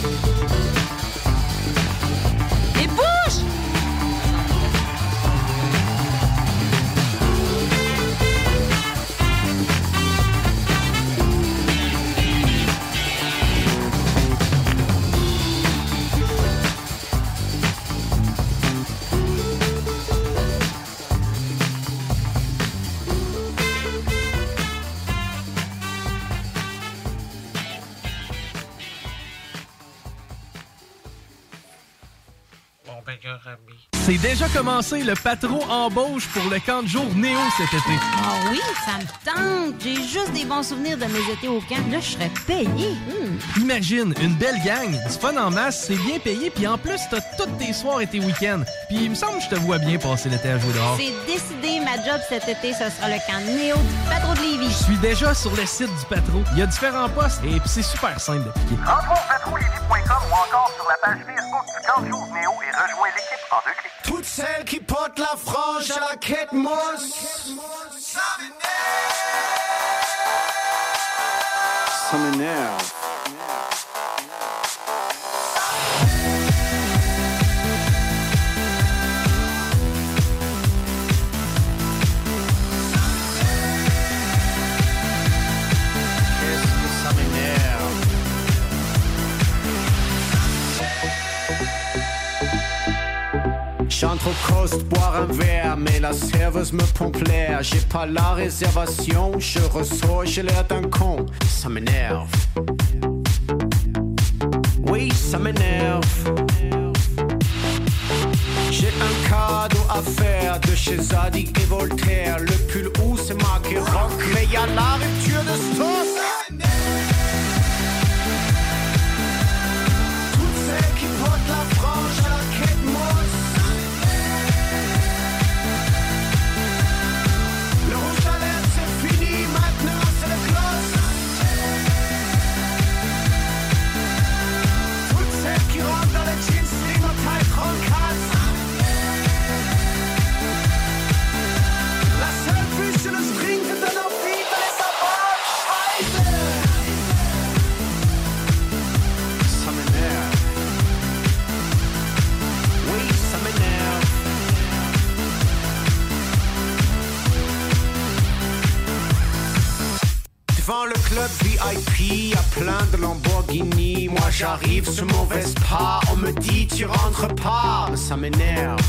Commencé le patron embauche pour le camp de jour Néo cet été. Ah oui, ça me tente. J'ai juste des bons souvenirs de mes étés au camp. Là, je serais payé. Hmm. Imagine, une belle gang, du fun en masse, c'est bien payé, puis en plus, t'as tous tes soirs et tes week-ends. Puis il me semble que je te vois bien passer l'été à jouer dehors. C'est décidé, ma job cet été, ce sera le camp Néo du Patro de Lévis. Je suis déjà sur le site du patro. Il y a différents postes et puis c'est super simple d'appliquer. Rentre au ou encore sur la page Facebook du camp Jour Néo et rejoins l'équipe en deux clics. Toutes celles qui portent la frange à la quête mousse. Ça m'énerve. Qu'est-ce J'entre au coast boire un verre, mais la serveuse me pompe l'air. J'ai pas la réservation, je ressors, j'ai l'air d'un con. Ça m'énerve. Oui, ça m'énerve. J'ai un cadeau à faire de chez Zadig et Voltaire. Le pull où c'est marqué rock, mais y a la rupture de stock. VIP, a plein de Lamborghini. Moi j'arrive sur mon Vespa, on me dit tu rentres pas, ça m'énerve.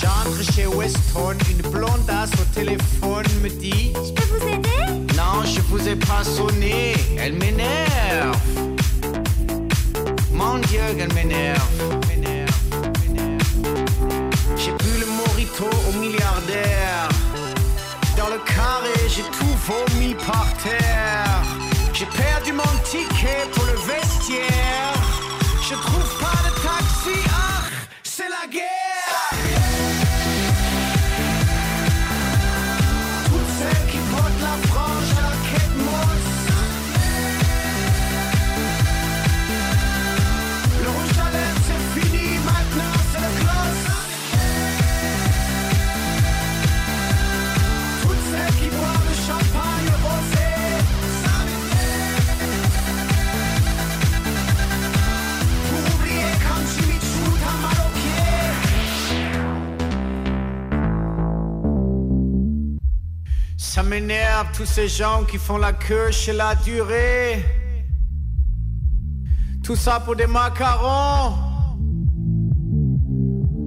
J'entre chez Weston, une blondasse au téléphone me dit Je peux vous aider? Non, je vous ai pas sonné, elle m'énerve. Mon Dieu, qu'elle m'énerve. J'ai bu le morito au milliardaire. Carré, j'ai tout vomi par terre. J'ai perdu ticket pour le vestiaire. Je trouve pas de taxi, ah, Ça m'énerve tous ces gens qui font la queue chez la durée. Tout ça pour des macarons.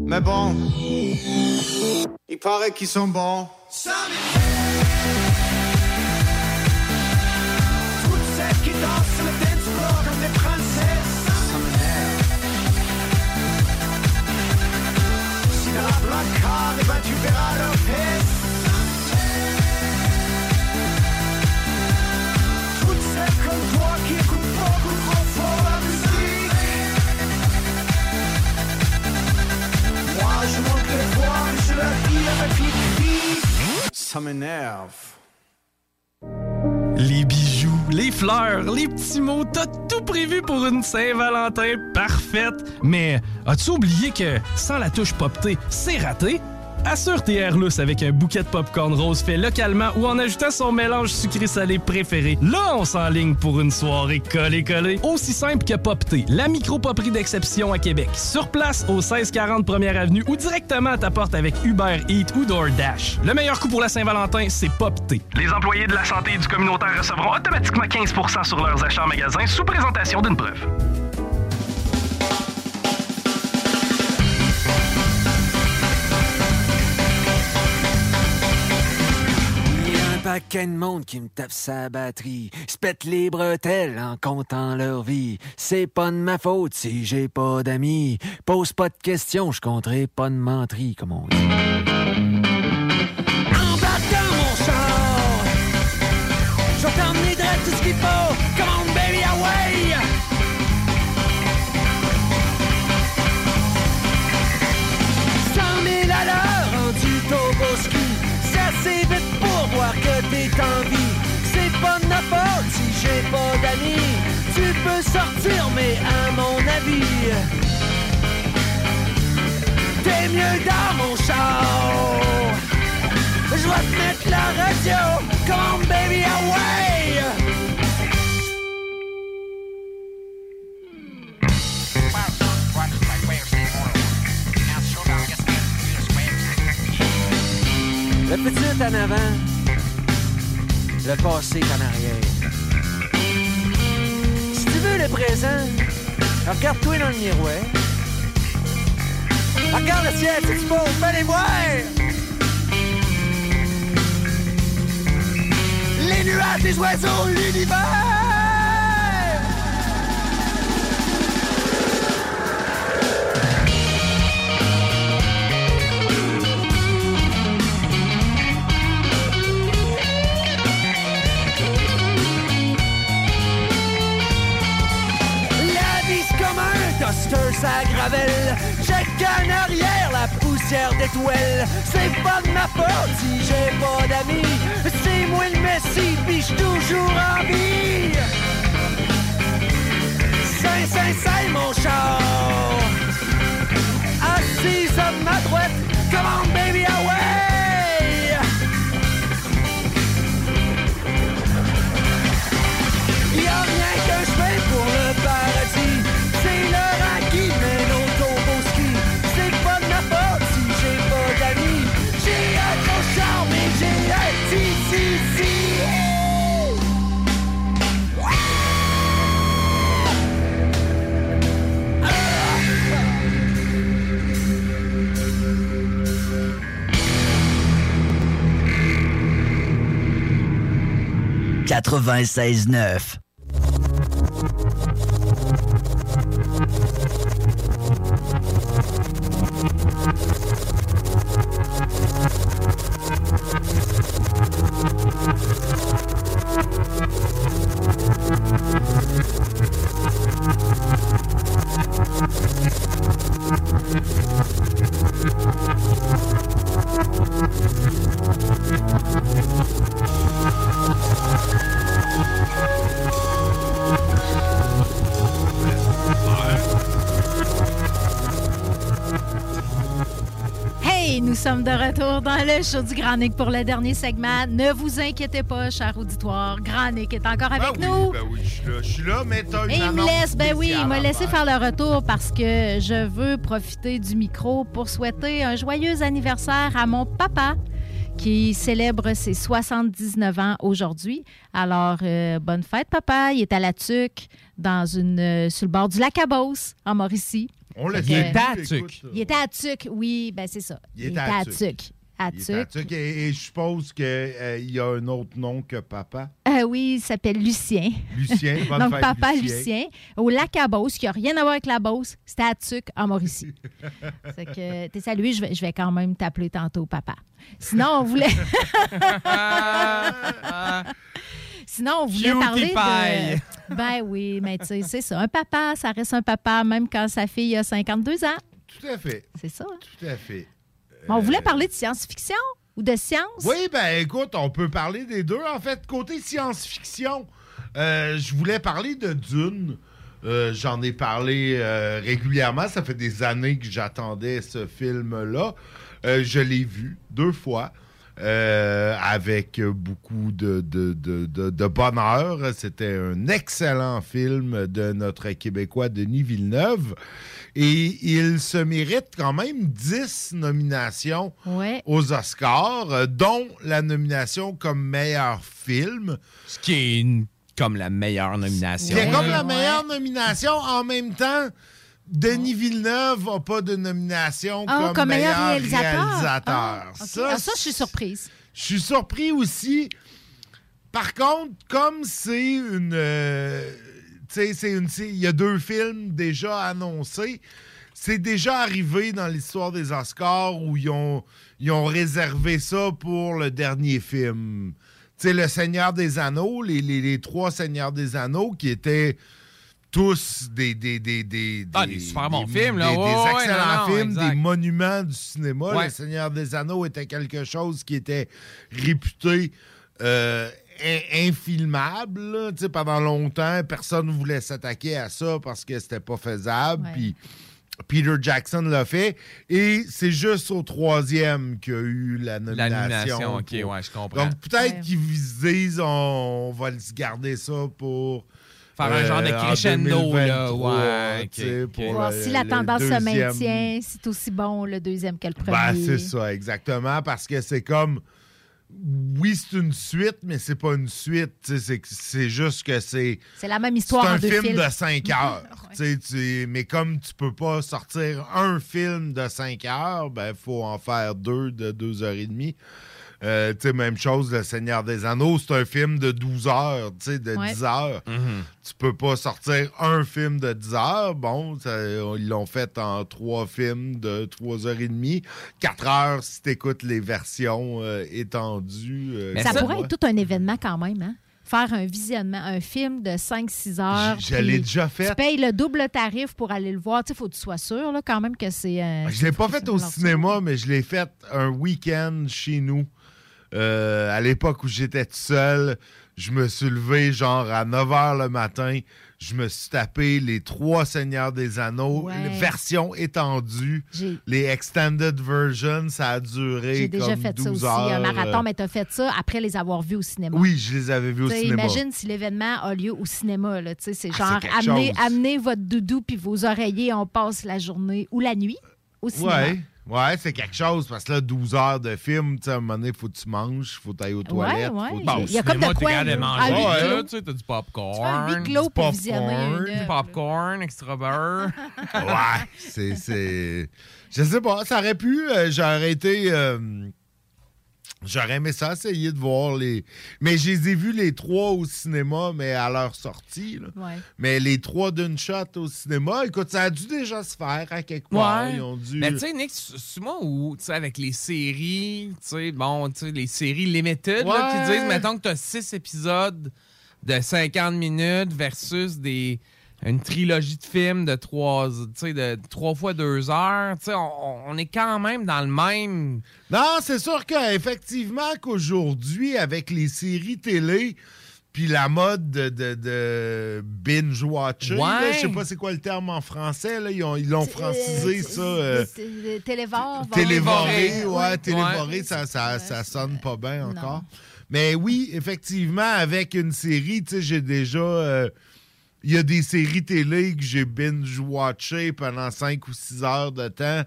Mais bon, il paraît qu'ils sont bons. Toutes celles qui dansent sur le dance comme des princesses. Si dans la placard, eh ben tu verras leur peste. Ça m'énerve. Les bijoux, les fleurs, les petits mots, t'as tout prévu pour une Saint-Valentin parfaite. Mais as-tu oublié que sans la touche poptée, c'est raté? Assure tes Airlus avec un bouquet de popcorn rose fait localement ou en ajoutant son mélange sucré-salé préféré. Là, on s'enligne pour une soirée collée-collée. Aussi simple que Popté, la micro-poperie d'exception à Québec. Sur place, au 1640 Première Avenue ou directement à ta porte avec Uber Eats ou DoorDash. Le meilleur coup pour la Saint-Valentin, c'est Popté. Les employés de la santé et du communautaire recevront automatiquement 15% sur leurs achats en magasin sous présentation d'une preuve. Paquet de monde qui me tape sa batterie, se les bretelles en comptant leur vie. C'est pas de ma faute si j'ai pas d'amis. Pose pas de questions, je compterai pas de menterie, comme on dit. Embarque dans mon char Je vais tout ce qu'il faut pas d'amis Tu peux sortir mais à mon avis T'es mieux dans mon char. Je vais te mettre la radio Come baby away Le petit en avant, le passé en arrière. Le présent, regarde-toi dans le miroir. Regarde le ciel, c'est beau, les voir! Les nuages, les oiseaux, l'univers! Toaster, ça gravelle. Check en arrière la poussière d'étoiles. C'est pas de ma faute si j'ai pas d'amis. C'est moi le messie, pis toujours en vie. Saint, saint, saint, mon char. Assise à ma droite, come on baby away. 96 9. Sommes de retour dans le show du Grand Nick pour le dernier segment. Ne vous inquiétez pas, cher auditoire. Grand Nick est encore avec Ben nous. oui, ben oui, je suis là, je suis là, mais t'as une Et il me laisse, ben oui, il m'a à laissé faire. le retour parce que je veux profiter du micro pour souhaiter un joyeux anniversaire à mon papa qui célèbre ses 79 ans aujourd'hui. Alors, euh, bonne fête, papa. Il est à la Tuque, dans une, euh, sur le bord du lac Cabos, en Mauricie. On l'a Fait dit, que- était à Tuc. Il était à Tuc, oui, ben c'est ça. Il était à Tuc. À Il à et, et je suppose qu'il y a un autre nom que papa. Euh, oui, il s'appelle Lucien. Lucien, bonne [LAUGHS] Donc, fête, papa Lucien. Lucien, au lac Cabos, qui n'a rien à voir avec la Beauce, c'était à Tuc, en Mauricie. [LAUGHS] C'est que t'es salué, je vais, je vais quand même t'appeler tantôt papa. Sinon, on voulait. [LAUGHS] Sinon, on voulait Cutie parler pie. de. Ben oui, mais tu sais, c'est ça. Un papa, ça reste un papa, même quand sa fille a 52 ans. Tout à fait. C'est ça. hein? Tout à fait. On voulait parler de science-fiction ou de science? Oui, ben écoute, on peut parler des deux. En fait, côté science-fiction, euh, je voulais parler de Dune. Euh, J'en ai parlé euh, régulièrement. Ça fait des années que j'attendais ce film-là. Euh, je l'ai vu deux fois. Euh, avec beaucoup de, de, de- de- de bonheur. C'était un excellent film de notre Québécois Denis Villeneuve. Et il se mérite quand même 10 nominations Ouais. aux Oscars, dont la nomination comme meilleur film. Ce qui est une- comme la meilleure nomination. C'est comme la meilleure nomination. En même temps, Denis Villeneuve n'a pas de nomination Ah, comme, comme meilleur meilleur réalisateur. réalisateur. Ah. Ah, ça, je suis surprise. Je suis surpris aussi. Par contre, comme c'est une. euh, tu sais, c'est une. c'est- Il y a deux films déjà annoncés. C'est déjà arrivé dans l'histoire des Oscars où ils ont, ils ont réservé ça pour le dernier film. Tu sais, Le Seigneur des Anneaux, les, les- les trois Seigneurs des Anneaux qui étaient tous des. des, des, des, Ah, des super bons films, là. des- Ouais, des ouais, excellents non, non, films, exact. des monuments du cinéma. Ouais. Le Seigneur des Anneaux était quelque chose qui était réputé euh, in- infilmable. là. Tu sais, pendant longtemps, personne ne voulait s'attaquer à ça parce que c'était pas faisable. Puis Peter Jackson l'a fait. Et c'est juste au troisième qu'il y a eu la La nomination. nomination, ok, ouais, je comprends. Donc peut-être Ouais. qu'ils se disent on, va se garder ça pour. Faire un genre de euh, en crescendo, là, 2023, ouais, pour le- si la tendance se maintient, c'est aussi bon le deuxième que le premier. Ben, c'est ça, exactement, parce que c'est comme. Oui, c'est une suite, mais c'est pas une suite. C'est c'est juste que c'est. C'est la même C'est histoire en un deux film films. de 5 [LAUGHS] heures. tu sais, tu- mais comme tu peux pas sortir un film de 5 heures, ben faut en faire deux de 2 heures et demie. Euh, tu sais, même chose, Le Seigneur des Anneaux, c'est un film de 12 heures, tu sais, de Ouais. 10 heures. Mhm. Tu peux pas sortir un film de 10 heures. Bon, ça- ils l'ont fait en trois films de 3 heures et demie. 4 heures si t'écoutes les versions euh, étendues. euh, ça pourrait être tout un événement quand même, hein? Faire un visionnement, un film de 5-6 heures. Je- je l'ai déjà fait. Tu payes le double tarif pour aller le voir. Tu sais, faut que tu sois sûr là, quand même que c'est. euh, Je l'ai pas fait au cinéma, mais je l'ai fait un week-end chez nous. Euh, à l'époque où j'étais tout seul, je me suis levé genre à 9 h le matin. Je me suis tapé les trois Seigneurs des Anneaux, Ouais. étendues, J'ai- les extended versions. Ça a duré J'ai déjà comme fait ça 12 aussi, heures. un marathon, euh, mais tu as fait ça après les avoir vus au cinéma. Oui, je les avais vus au cinéma. Imagine si l'événement a lieu au cinéma. là, tu sais, C'est Ah, genre chose. amener votre doudou puis vos oreillers, on passe la journée ou la nuit au cinéma. Ouais, ouais, c'est quelque chose parce que là, 12 heures de film, tu sais, à un moment donné, faut que tu manges, faut que tu ailles aux toilettes. ouais. faut que Bon, tu- il y a comme de quoi, de là, manger, clos. tu sais, t'as du popcorn. Tu du pour visionner popcorn, Du popcorn, extra beurre. [LAUGHS] ouais, c'est, c'est. Je sais pas, ça aurait pu. euh, j'aurais été. euh, J'aurais aimé ça, essayer de voir les. Mais je les ai vus les trois au cinéma, mais à leur sortie. là. Ouais. Mais les trois d'une shot au cinéma, écoute, ça a dû déjà se faire à quelque part. Ils ont dû. Mais tu sais, Nick, c'est moi où, tu sais, avec les séries, tu sais, bon, tu sais, les séries limited, là, qui Ouais. disent, mettons que tu as six épisodes de 50 minutes versus des une trilogie de films de trois, tu sais, de trois fois deux heures, tu sais, on, on est quand même dans le même. Non, c'est sûr qu'effectivement qu'aujourd'hui, avec les séries télé, Puis la mode de, de, de binge-watcher, là, Ouais. je sais pas c'est quoi le terme en français, là, ils ont- ils l'ont francisé, ça. euh, Euh, Télévore. Télévoré, ouais, Ouais. télévoré, ça, ça, ça sonne pas bien encore. Mais oui, effectivement, avec une série, tu sais, j'ai déjà. euh, Il y a des séries télé que j'ai binge-watché pendant 5 ou 6 heures de temps.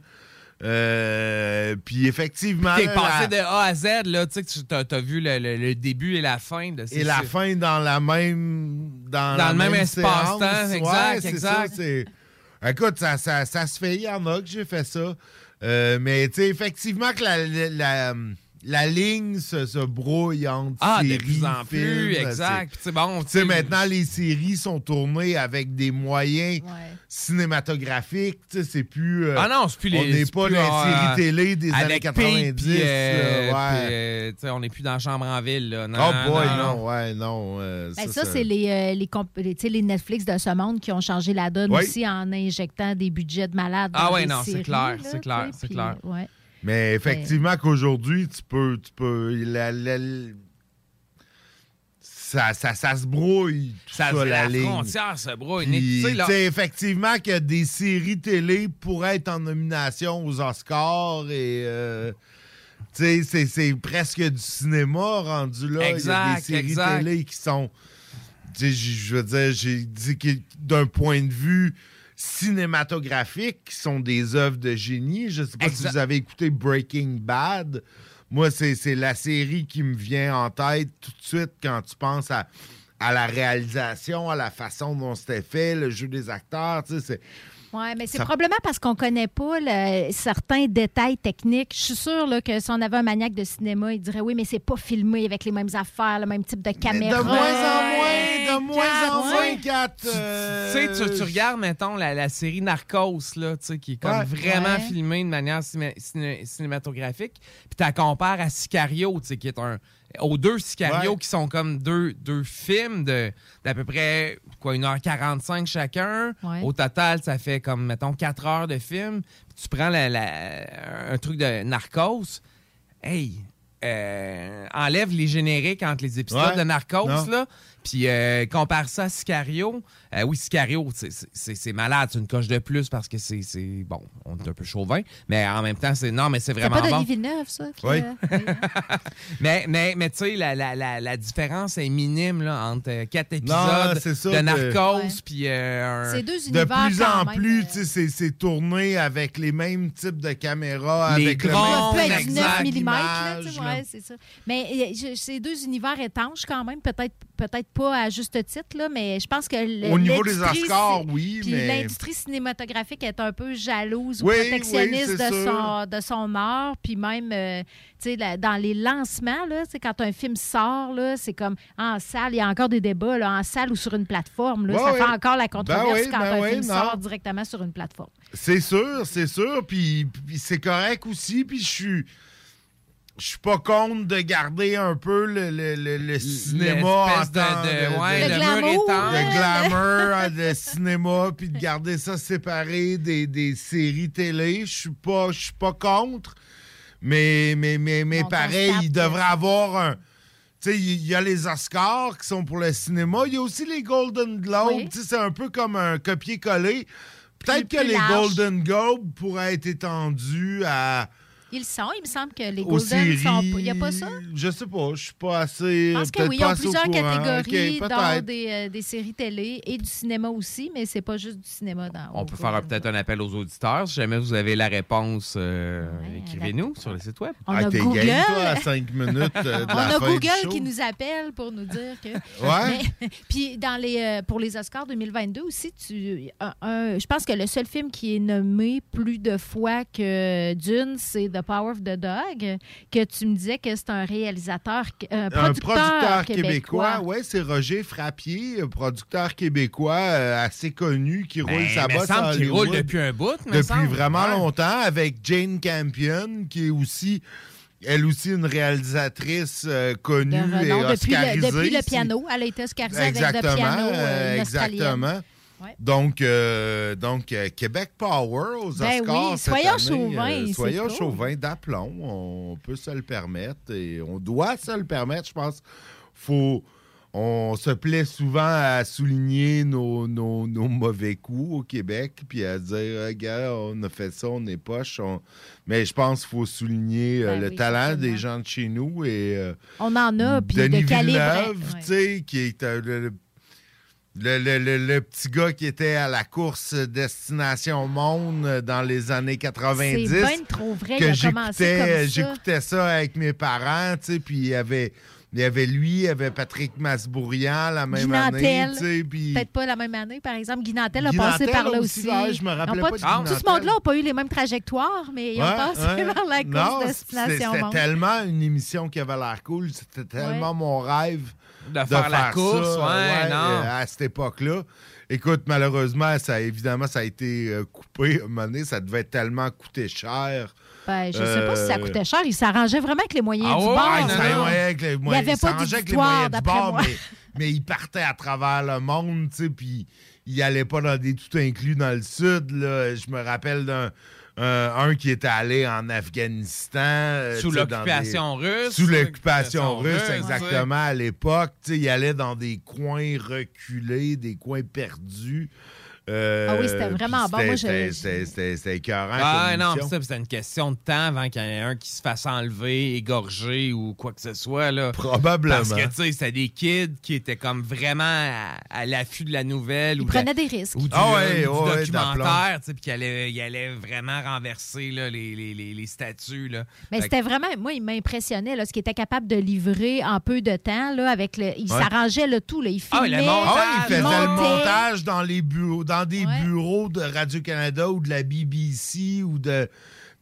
Euh, puis effectivement. T'es passé la- de A à Z, là, tu sais, que tu t'as, t'as vu le, le- le début et la fin de ces et la fin dans la même dans, Dans la le même séance. espace-temps, exact, Ouais, exact. ça, écoute ça, ça, ça se fait il y en a que j'ai fait ça Euh, mais tu sais effectivement que la, la, la- la ligne se, se brouille entre Ah, de séries, plus en plus, films, exact. C'est bon, tu sais maintenant les séries sont tournées avec des moyens cinématographiques c'est plus euh, Ah non, c'est plus les. on n'est pas plus, dans les euh, séries télé des années avec 90 Pete, puis, euh, là, ouais. euh, tu sais, on n'est plus dans la chambre en ville. Là. Non, oh boy non, non, ouais non euh, Ben, ça, c'est les, euh, les, comp- les, tu sais, les Netflix de ce monde qui ont changé la donne Oui. aussi en injectant des budgets de malades. Ah des non, c'est clair, là, c'est clair, c'est clair. ouais. Mais effectivement qu'aujourd'hui, tu peux. Tu peux la- la- la- ça, ça, ça se brouille, tout ça, Ça, la, la frontière se brouille. Puis, Tu sais, là- tu sais, effectivement que des séries télé pourraient être en nomination aux Oscars et. euh, tu sais, c'est- c'est presque du cinéma rendu là. Il y a Exact, des séries exact. télé qui sont. tu sais, Je je veux dire, j'ai dit que d'un point de vue cinématographique, qui sont des œuvres de génie. Je sais pas si vous avez écouté Breaking Bad. Moi, c'est c'est la série qui me vient en tête tout de suite quand tu penses à, à la réalisation, à la façon dont c'était fait, le jeu des acteurs. Tu sais, c'est- Oui, mais c'est Ça- probablement parce qu'on connaît pas le- certains détails techniques. Je suis sûre là, que si on avait un maniaque de cinéma, il dirait oui, mais c'est pas filmé avec les mêmes affaires, le même type de caméra. de moins en moins, de moins en moins. Kat, Tu euh, sais, tu, tu regardes, mettons, la, la série Narcos, là, qui est comme Ouais. vraiment Ouais. filmée de manière ciné- ciné- cinématographique. Puis tu la compares à Sicario, tu sais, qui est un. Aux deux Sicario Ouais. qui sont comme deux, deux films de d'à peu près quoi, 1h45 chacun. Ouais. Au total, ça fait comme, mettons, 4 heures de film. Puis tu prends la- la- un truc de Narcos. Hey! euh, enlève les génériques entre les épisodes Ouais. de Narcos, Non. là, puis euh, compare ça à Sicario. Euh, oui, Sicario, c'est- c'est c'est- c'est malade, c'est une coche de plus parce que c'est, c'est- bon, on est un peu chauvin, mais en même temps, c'est non, mais c'est C'est vraiment pas bon. Denis Villeneuve, ça? qui, Oui. euh, [LAUGHS] mais mais, mais tu sais, la, la, la, la différence est minime là, entre euh, quatre Non, épisodes c'est ça de Narcos, puis euh, un- C'est deux De univers plus en même, plus, tu sais, c'est- c'est tourné avec les mêmes types de caméras, Les avec le drones, peut même être du 9 exact mm, là, tu image, sais, là. ouais, c'est ça. Mais c'est deux univers étanches quand même, peut-être peut-être pas à juste titre, là, mais je pense que le- niveau des Oscars, oui, mais- l'industrie cinématographique est un peu jalouse ou Oui, protectionniste oui, de, son, de son art. Puis même, euh, tu sais, dans les lancements, là, quand un film sort, c'est comme en salle, il y a encore des débats, là, en salle ou sur une plateforme. Là, ça fait encore la controverse Ben quand ben un film non. sort directement sur une plateforme. C'est sûr, c'est sûr. Puis, puis c'est correct aussi. Puis je suis. Je suis pas contre de garder un peu le, le- le- le cinéma en de- temps de- ouais, Le glamour, le glamour, hein, le cinéma, puis de garder ça séparé des, des séries télé. Je suis pas, je suis pas contre, mais, mais, mais, mais On pareil, il devrait avoir un. Tu sais, il y a les Oscars qui sont pour le cinéma. Il y a aussi les Golden Globes. Oui. Tu sais, C'est un peu comme un copier-coller. Peut-être Plus que les large. Golden Globes pourraient être étendus à. Ils sont. Il me semble que les Golden sont. Il n'y a pas ça? Je sais pas. Je suis pas assez. Je pense que peut-être oui, ils ont plusieurs catégories, peut-être. des, euh, des séries télé et du cinéma aussi, mais c'est pas juste du cinéma dans On peut faire peut-être un appel aux auditeurs. Si jamais vous avez la réponse, euh, écrivez-nous sur le site web. On Ah, a t'es Google. toi, à cinq minutes euh, de [LAUGHS] On la a fin du Google show. qui nous appelle pour nous dire que. [LAUGHS] Ouais. Mais- [LAUGHS] puis dans les euh, pour les Oscars 2022 aussi, tu, un- un- je pense que le seul film qui est nommé plus de fois que Dune, c'est The Power of the Dog, que tu me disais que c'est un réalisateur, un Un producteur, producteur québécois. québécois, ouais, c'est Roger Frappier, un producteur québécois euh, assez connu qui roule Ben, sa me bosse semble à qu'il Hollywood roule depuis un bout, Depuis semble. vraiment Ouais. longtemps, avec Jane Campion, qui est aussi, elle aussi, une réalisatrice euh, connue De et depuis, le, oscarisée. depuis le piano. Elle a été oscarisée avec Exactement, le piano, euh, euh, exactement. Ouais. Donc, euh, donc euh, Québec Power aux Ben Oscars oui, soyons chauvins, euh, c'est soyons chauvins d'aplomb. On peut se le permettre et on doit se le permettre, je pense. Faut, on se plaît souvent à souligner nos, nos- nos mauvais coups au Québec, puis à dire, regarde, on a fait ça, on est poche. on- Mais je pense qu'il faut souligner euh, Ben le oui, talent des gens de chez nous et On en a, puis de calibre. Villeneuve, ouais. tu sais, qui est le, le- le- le- le- petit gars qui était à la course Destination Monde dans les années 90. C'est bien trop vrai, que j'écoutais- ça. J'écoutais ça avec mes parents, tu sais, puis il y avait... Il y avait lui, il y avait Patrick Masbourian la même année, Guinantel, sais, puis... peut-être pas la même année, par exemple. Guinantel a passé par là aussi, ouais, je me rappelais pas pas de tout- ce Nantel. monde-là n'a pas eu les mêmes trajectoires, mais ils ont passé ouais. par la course c'était- Destination C'était Monde. tellement une émission qui avait l'air cool. C'était tellement mon rêve De faire la course, ça, ouais, non. euh, à cette époque-là. Écoute, malheureusement, ça, évidemment, ça a été euh, coupé. À un moment donné, ça devait tellement coûter cher. Ben, je sais pas si ça Euh, coûtait cher. Il s'arrangeait vraiment avec les moyens Ah du ouais, bord. il s'arrangeait avec les Il n'y moyens- avait il pas s'arrangeait avec les d'histoire, moyens du d'après bord, moi. mais, mais il partait à travers le monde, tu sais, puis il allait pas dans des tout inclus dans le sud. Là. Je me rappelle d'un un, un qui était allé en Afghanistan. euh, Sous l'occupation des- russe. Sous l'occupation russe, russe, exactement, à l'époque. Il allait dans des coins reculés, des coins perdus. Euh, Ah oui, c'était vraiment bon. c'était- Moi, je- c'était- écœurant. Ah non, ça, c'était une question de temps avant qu'il y en ait un qui se fasse enlever, égorger ou quoi que ce soit. Là. Probablement. Parce que, tu sais, c'était des kids qui étaient comme vraiment à, à l'affût de la nouvelle. Ils ou de- prenaient des risques. Ou du, Ah ouais, euh, du ouais, documentaire, tu sais, puis qu'il allait, il allait vraiment renverser là, les, les, les, les statues. Là. Mais que- c'était vraiment, moi, il m'impressionnait, là, ce qu'il était capable de livrer en peu de temps, là, avec le, il Ouais. s'arrangeait le tout, là, il Ah, filmait, le montage. Ah ouais, il faisait le montage dans les bureaux, dans des bureaux de Radio-Canada ou de la BBC ou de.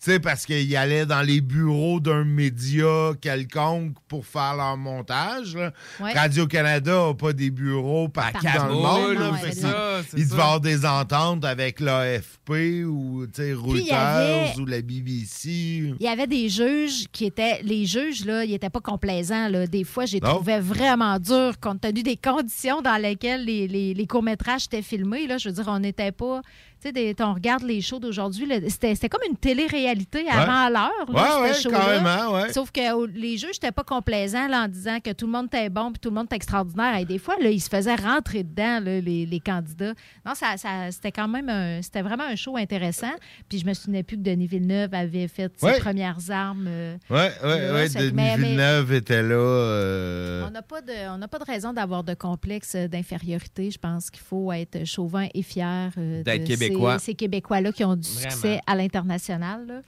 Tu sais, parce qu'il allait dans les bureaux d'un média quelconque pour faire leur montage. Ouais. Radio-Canada n'a pas des bureaux partout dans le Kaboul, monde. là. non, Fait c'est que ça, c'est il ça. devait avoir des ententes avec l'AFP ou Reuters avait- ou la BBC. Il y avait des juges qui étaient. Les juges, là, ils n'étaient pas complaisants. Là. Des fois, j'ai trouvé vraiment dur compte tenu des conditions dans lesquelles les, les- les courts-métrages étaient filmés. Là. Je veux dire, on n'était pas. Tu sais, des- on regarde les shows d'aujourd'hui, c'était comme une télé-réalité avant Ouais. l'heure. Ce show-là. carrément, ouais. Sauf que oh, les juges n'étaient pas complaisants là, en disant que tout le monde était bon puis tout le monde était extraordinaire. Et des fois, là, ils se faisaient rentrer dedans, là, les, les candidats. Non, ça, ça- c'était quand même un- c'était vraiment un show intéressant. Puis je me souvenais plus que Denis Villeneuve avait fait ses Ouais. premières armes. euh. Ça fait que- Denis mais- mais Villeneuve était là. euh, On n'a pas, de- on n'a pas de raison d'avoir de complexe d'infériorité. Je pense qu'il faut être chauvin et fier euh, D'être de Québécois. Ces, Québécois-là qui ont du Vraiment. succès à l'international.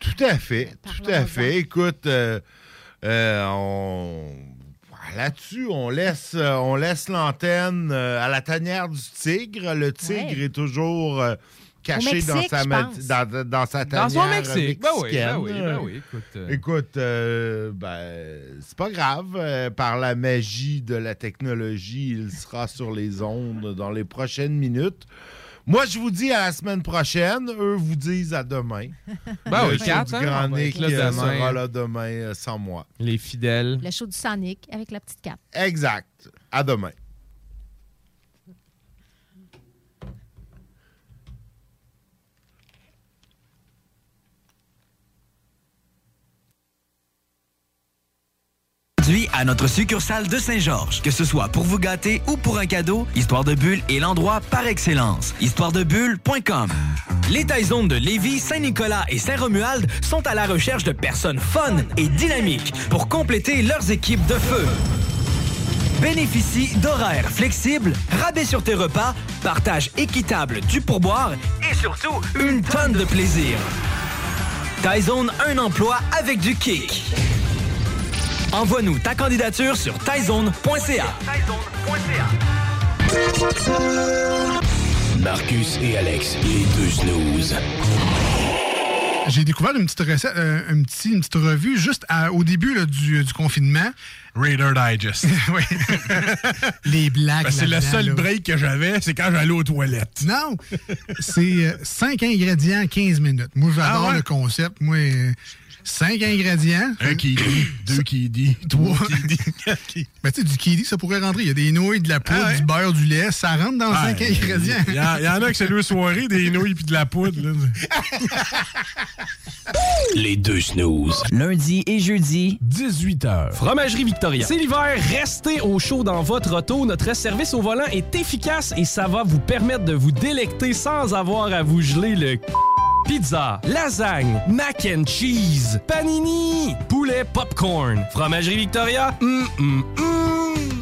Tout à fait, tout à fait. Écoute, euh, euh, on... là-dessus, on laisse, euh, on laisse l'antenne à la tanière du tigre. Le tigre Ouais. est toujours caché dans, sa pense. dans, dans sa Dans tanière son Mexique. Ben oui, ben oui, ben oui, écoute, euh. Écoute, euh, ben, c'est pas grave. Euh, par la magie de la technologie, il sera sur les ondes dans les prochaines minutes. Moi, je vous dis à la semaine prochaine. Eux vous disent à demain. [LAUGHS] Ben oui, Le show quatre, du hein, Grand on va Nick être là euh, demain. sera là demain euh, sans moi. Les fidèles. Le show du Sonic avec la petite cape. Exact. À demain. À notre succursale de Saint-Georges. Que ce soit pour vous gâter ou pour un cadeau, Histoire de Bulle est l'endroit par excellence. Histoiredebulle.com Les Taizones de Lévis, Saint-Nicolas et Saint-Romuald sont à la recherche de personnes fun et dynamiques pour compléter leurs équipes de feu. Bénéficie d'horaires flexibles, rabais sur tes repas, partage équitable du pourboire et surtout une tonne de plaisir. Taizone, un emploi avec du kick. Envoie-nous ta candidature sur taizone.ca. Marcus et Alex, les deux snooze. J'ai découvert une petite recette, euh, un petit- une petite revue juste à- au début là, du, du confinement. Raider Digest. [LAUGHS] oui. [LAUGHS] Les blagues. Ben, c'est le seul là. break que j'avais, c'est quand j'allais aux toilettes. Non, c'est 5 ingrédients, 15 minutes. Moi, j'adore Ah ouais? le concept. Moi, euh, cinq ingrédients. Un qui dit, deux qui [LAUGHS] dit, trois qui dit, Ben, tu sais, du kiwi, ça pourrait rentrer. Il y a des nouilles, de la poudre, Ah ouais? du beurre, du lait. Ça rentre dans Ah, cinq ingrédients. Il y, en- il y en a que c'est deux soirées, des nouilles puis de la poudre. là. [LAUGHS] Les deux snooze. Lundi et jeudi, 18h. Fromagerie Victoria. C'est l'hiver, restez au chaud dans votre auto. Notre service au volant est efficace et ça va vous permettre de vous délecter sans avoir à vous geler le Pizza, lasagne, mac and cheese, panini, poulet popcorn. Fromagerie Victoria, hum, hum, hum.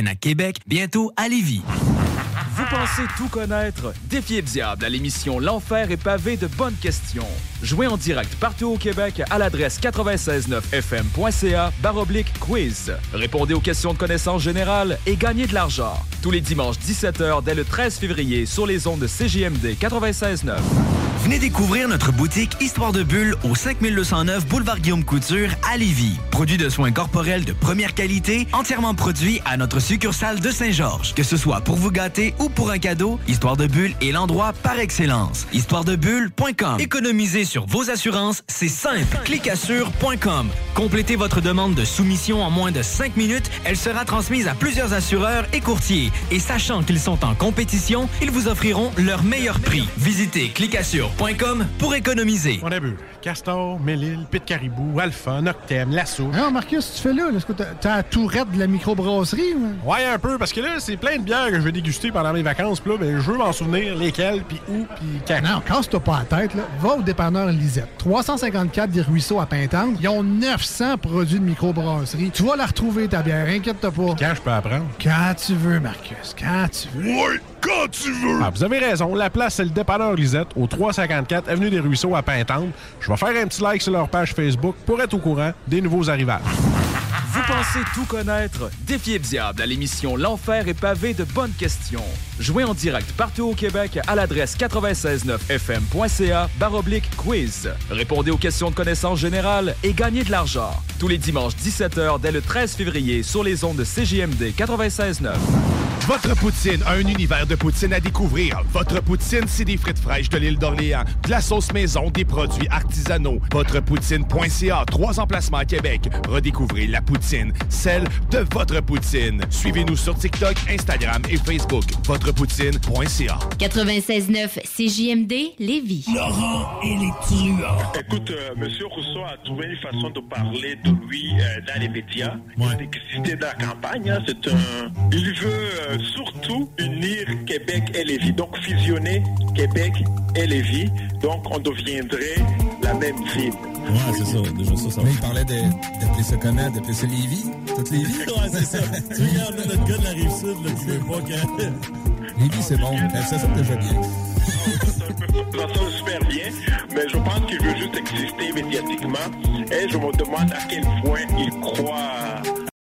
à Québec, bientôt à Lévis. Pensez tout connaître? Défiez le diable à l'émission L'Enfer est pavé de bonnes questions. Jouez en direct partout au Québec à l'adresse 969fm.ca baroblique quiz. Répondez aux questions de connaissance générale et gagnez de l'argent. Tous les dimanches 17h dès le 13 février sur les ondes de CJMD 96.9. Venez découvrir notre boutique Histoire de Bulle au 5209 Boulevard Guillaume Couture à Lévis. Produit de soins corporels de première qualité, entièrement produit à notre succursale de Saint-Georges. Que ce soit pour vous gâter ou pour un cadeau, Histoire de Bulle est l'endroit par excellence. Histoiredebulle.com. Économiser sur vos assurances, c'est simple. Clicassure.com. Complétez votre demande de soumission en moins de 5 minutes. Elle sera transmise à plusieurs assureurs et courtiers. Et sachant qu'ils sont en compétition, ils vous offriront leur meilleur prix. Visitez clicassure.com pour économiser. On a bu Castor, Mélile, Pit Caribou, Alpha, Noctem, Lasso. Non, Marcus, tu fais là? Est-ce que t'as- t'as la tourette de la microbrasserie? ou? Ouais, un peu, parce que là, c'est plein de bières que je vais déguster pendant mes vacances. Puis là, ben, je veux m'en souvenir lesquelles, puis où, puis quand. Non, casse-toi pas la tête. Là. Va au dépanneur Lisette. 354 des Ruisseaux à Pintante. Ils ont 900 produits de microbrasserie. Tu vas la retrouver, ta bière. Inquiète-toi pas. Quand je peux apprendre? Quand tu veux, Marcus. Quand tu veux. Quand tu veux! Ah, vous avez raison. La place, c'est le dépanneur Lisette, au 354 Avenue des Ruisseaux à Pintante. Je vais faire un petit like sur leur page Facebook pour être au courant des nouveaux arrivages. Vous pensez tout connaître? Défiez le diable à l'émission L'Enfer est pavé de bonnes questions. Jouez en direct partout au Québec à l'adresse 969fm.ca baroblique quiz. Répondez aux questions de connaissance générale et gagnez de l'argent. Tous les dimanches 17h dès le 13 février sur les ondes de CJMD 96.9. Votre poutine, un univers de poutine à découvrir. Votre poutine, c'est des frites fraîches de l'île d'Orléans, de la sauce maison, des produits artisanaux. Votrepoutine.ca, trois emplacements à Québec. Redécouvrez la poutine, celle de votre poutine. Suivez-nous sur TikTok, Instagram et Facebook. Votrepoutine.ca. 96.9 CJMD Lévis. Laurent et les truands. Écoute, euh, Monsieur Rousseau a trouvé une façon de parler de lui euh, dans les médias. D'exister dans la campagne. hein. C'est un. Il veut euh, surtout unir Québec et Lévis. Donc fusionner Québec et Lévis. Donc on deviendrait la même ville. Ouais, c'est ça. Déjà, ça, ça. Mais il parlait de- d'appeler ça comment? D'appeler ça Lévis? Toutes Lévis? ouais, c'est ça. tu regardes notre gars de la rive sud là, qui veut pas que. Lévis, c'est bon. Ben, Ça sonne déjà bien. Ça sonne super bien, mais je pense qu'il veut juste exister médiatiquement. Et je me demande à quel point il croit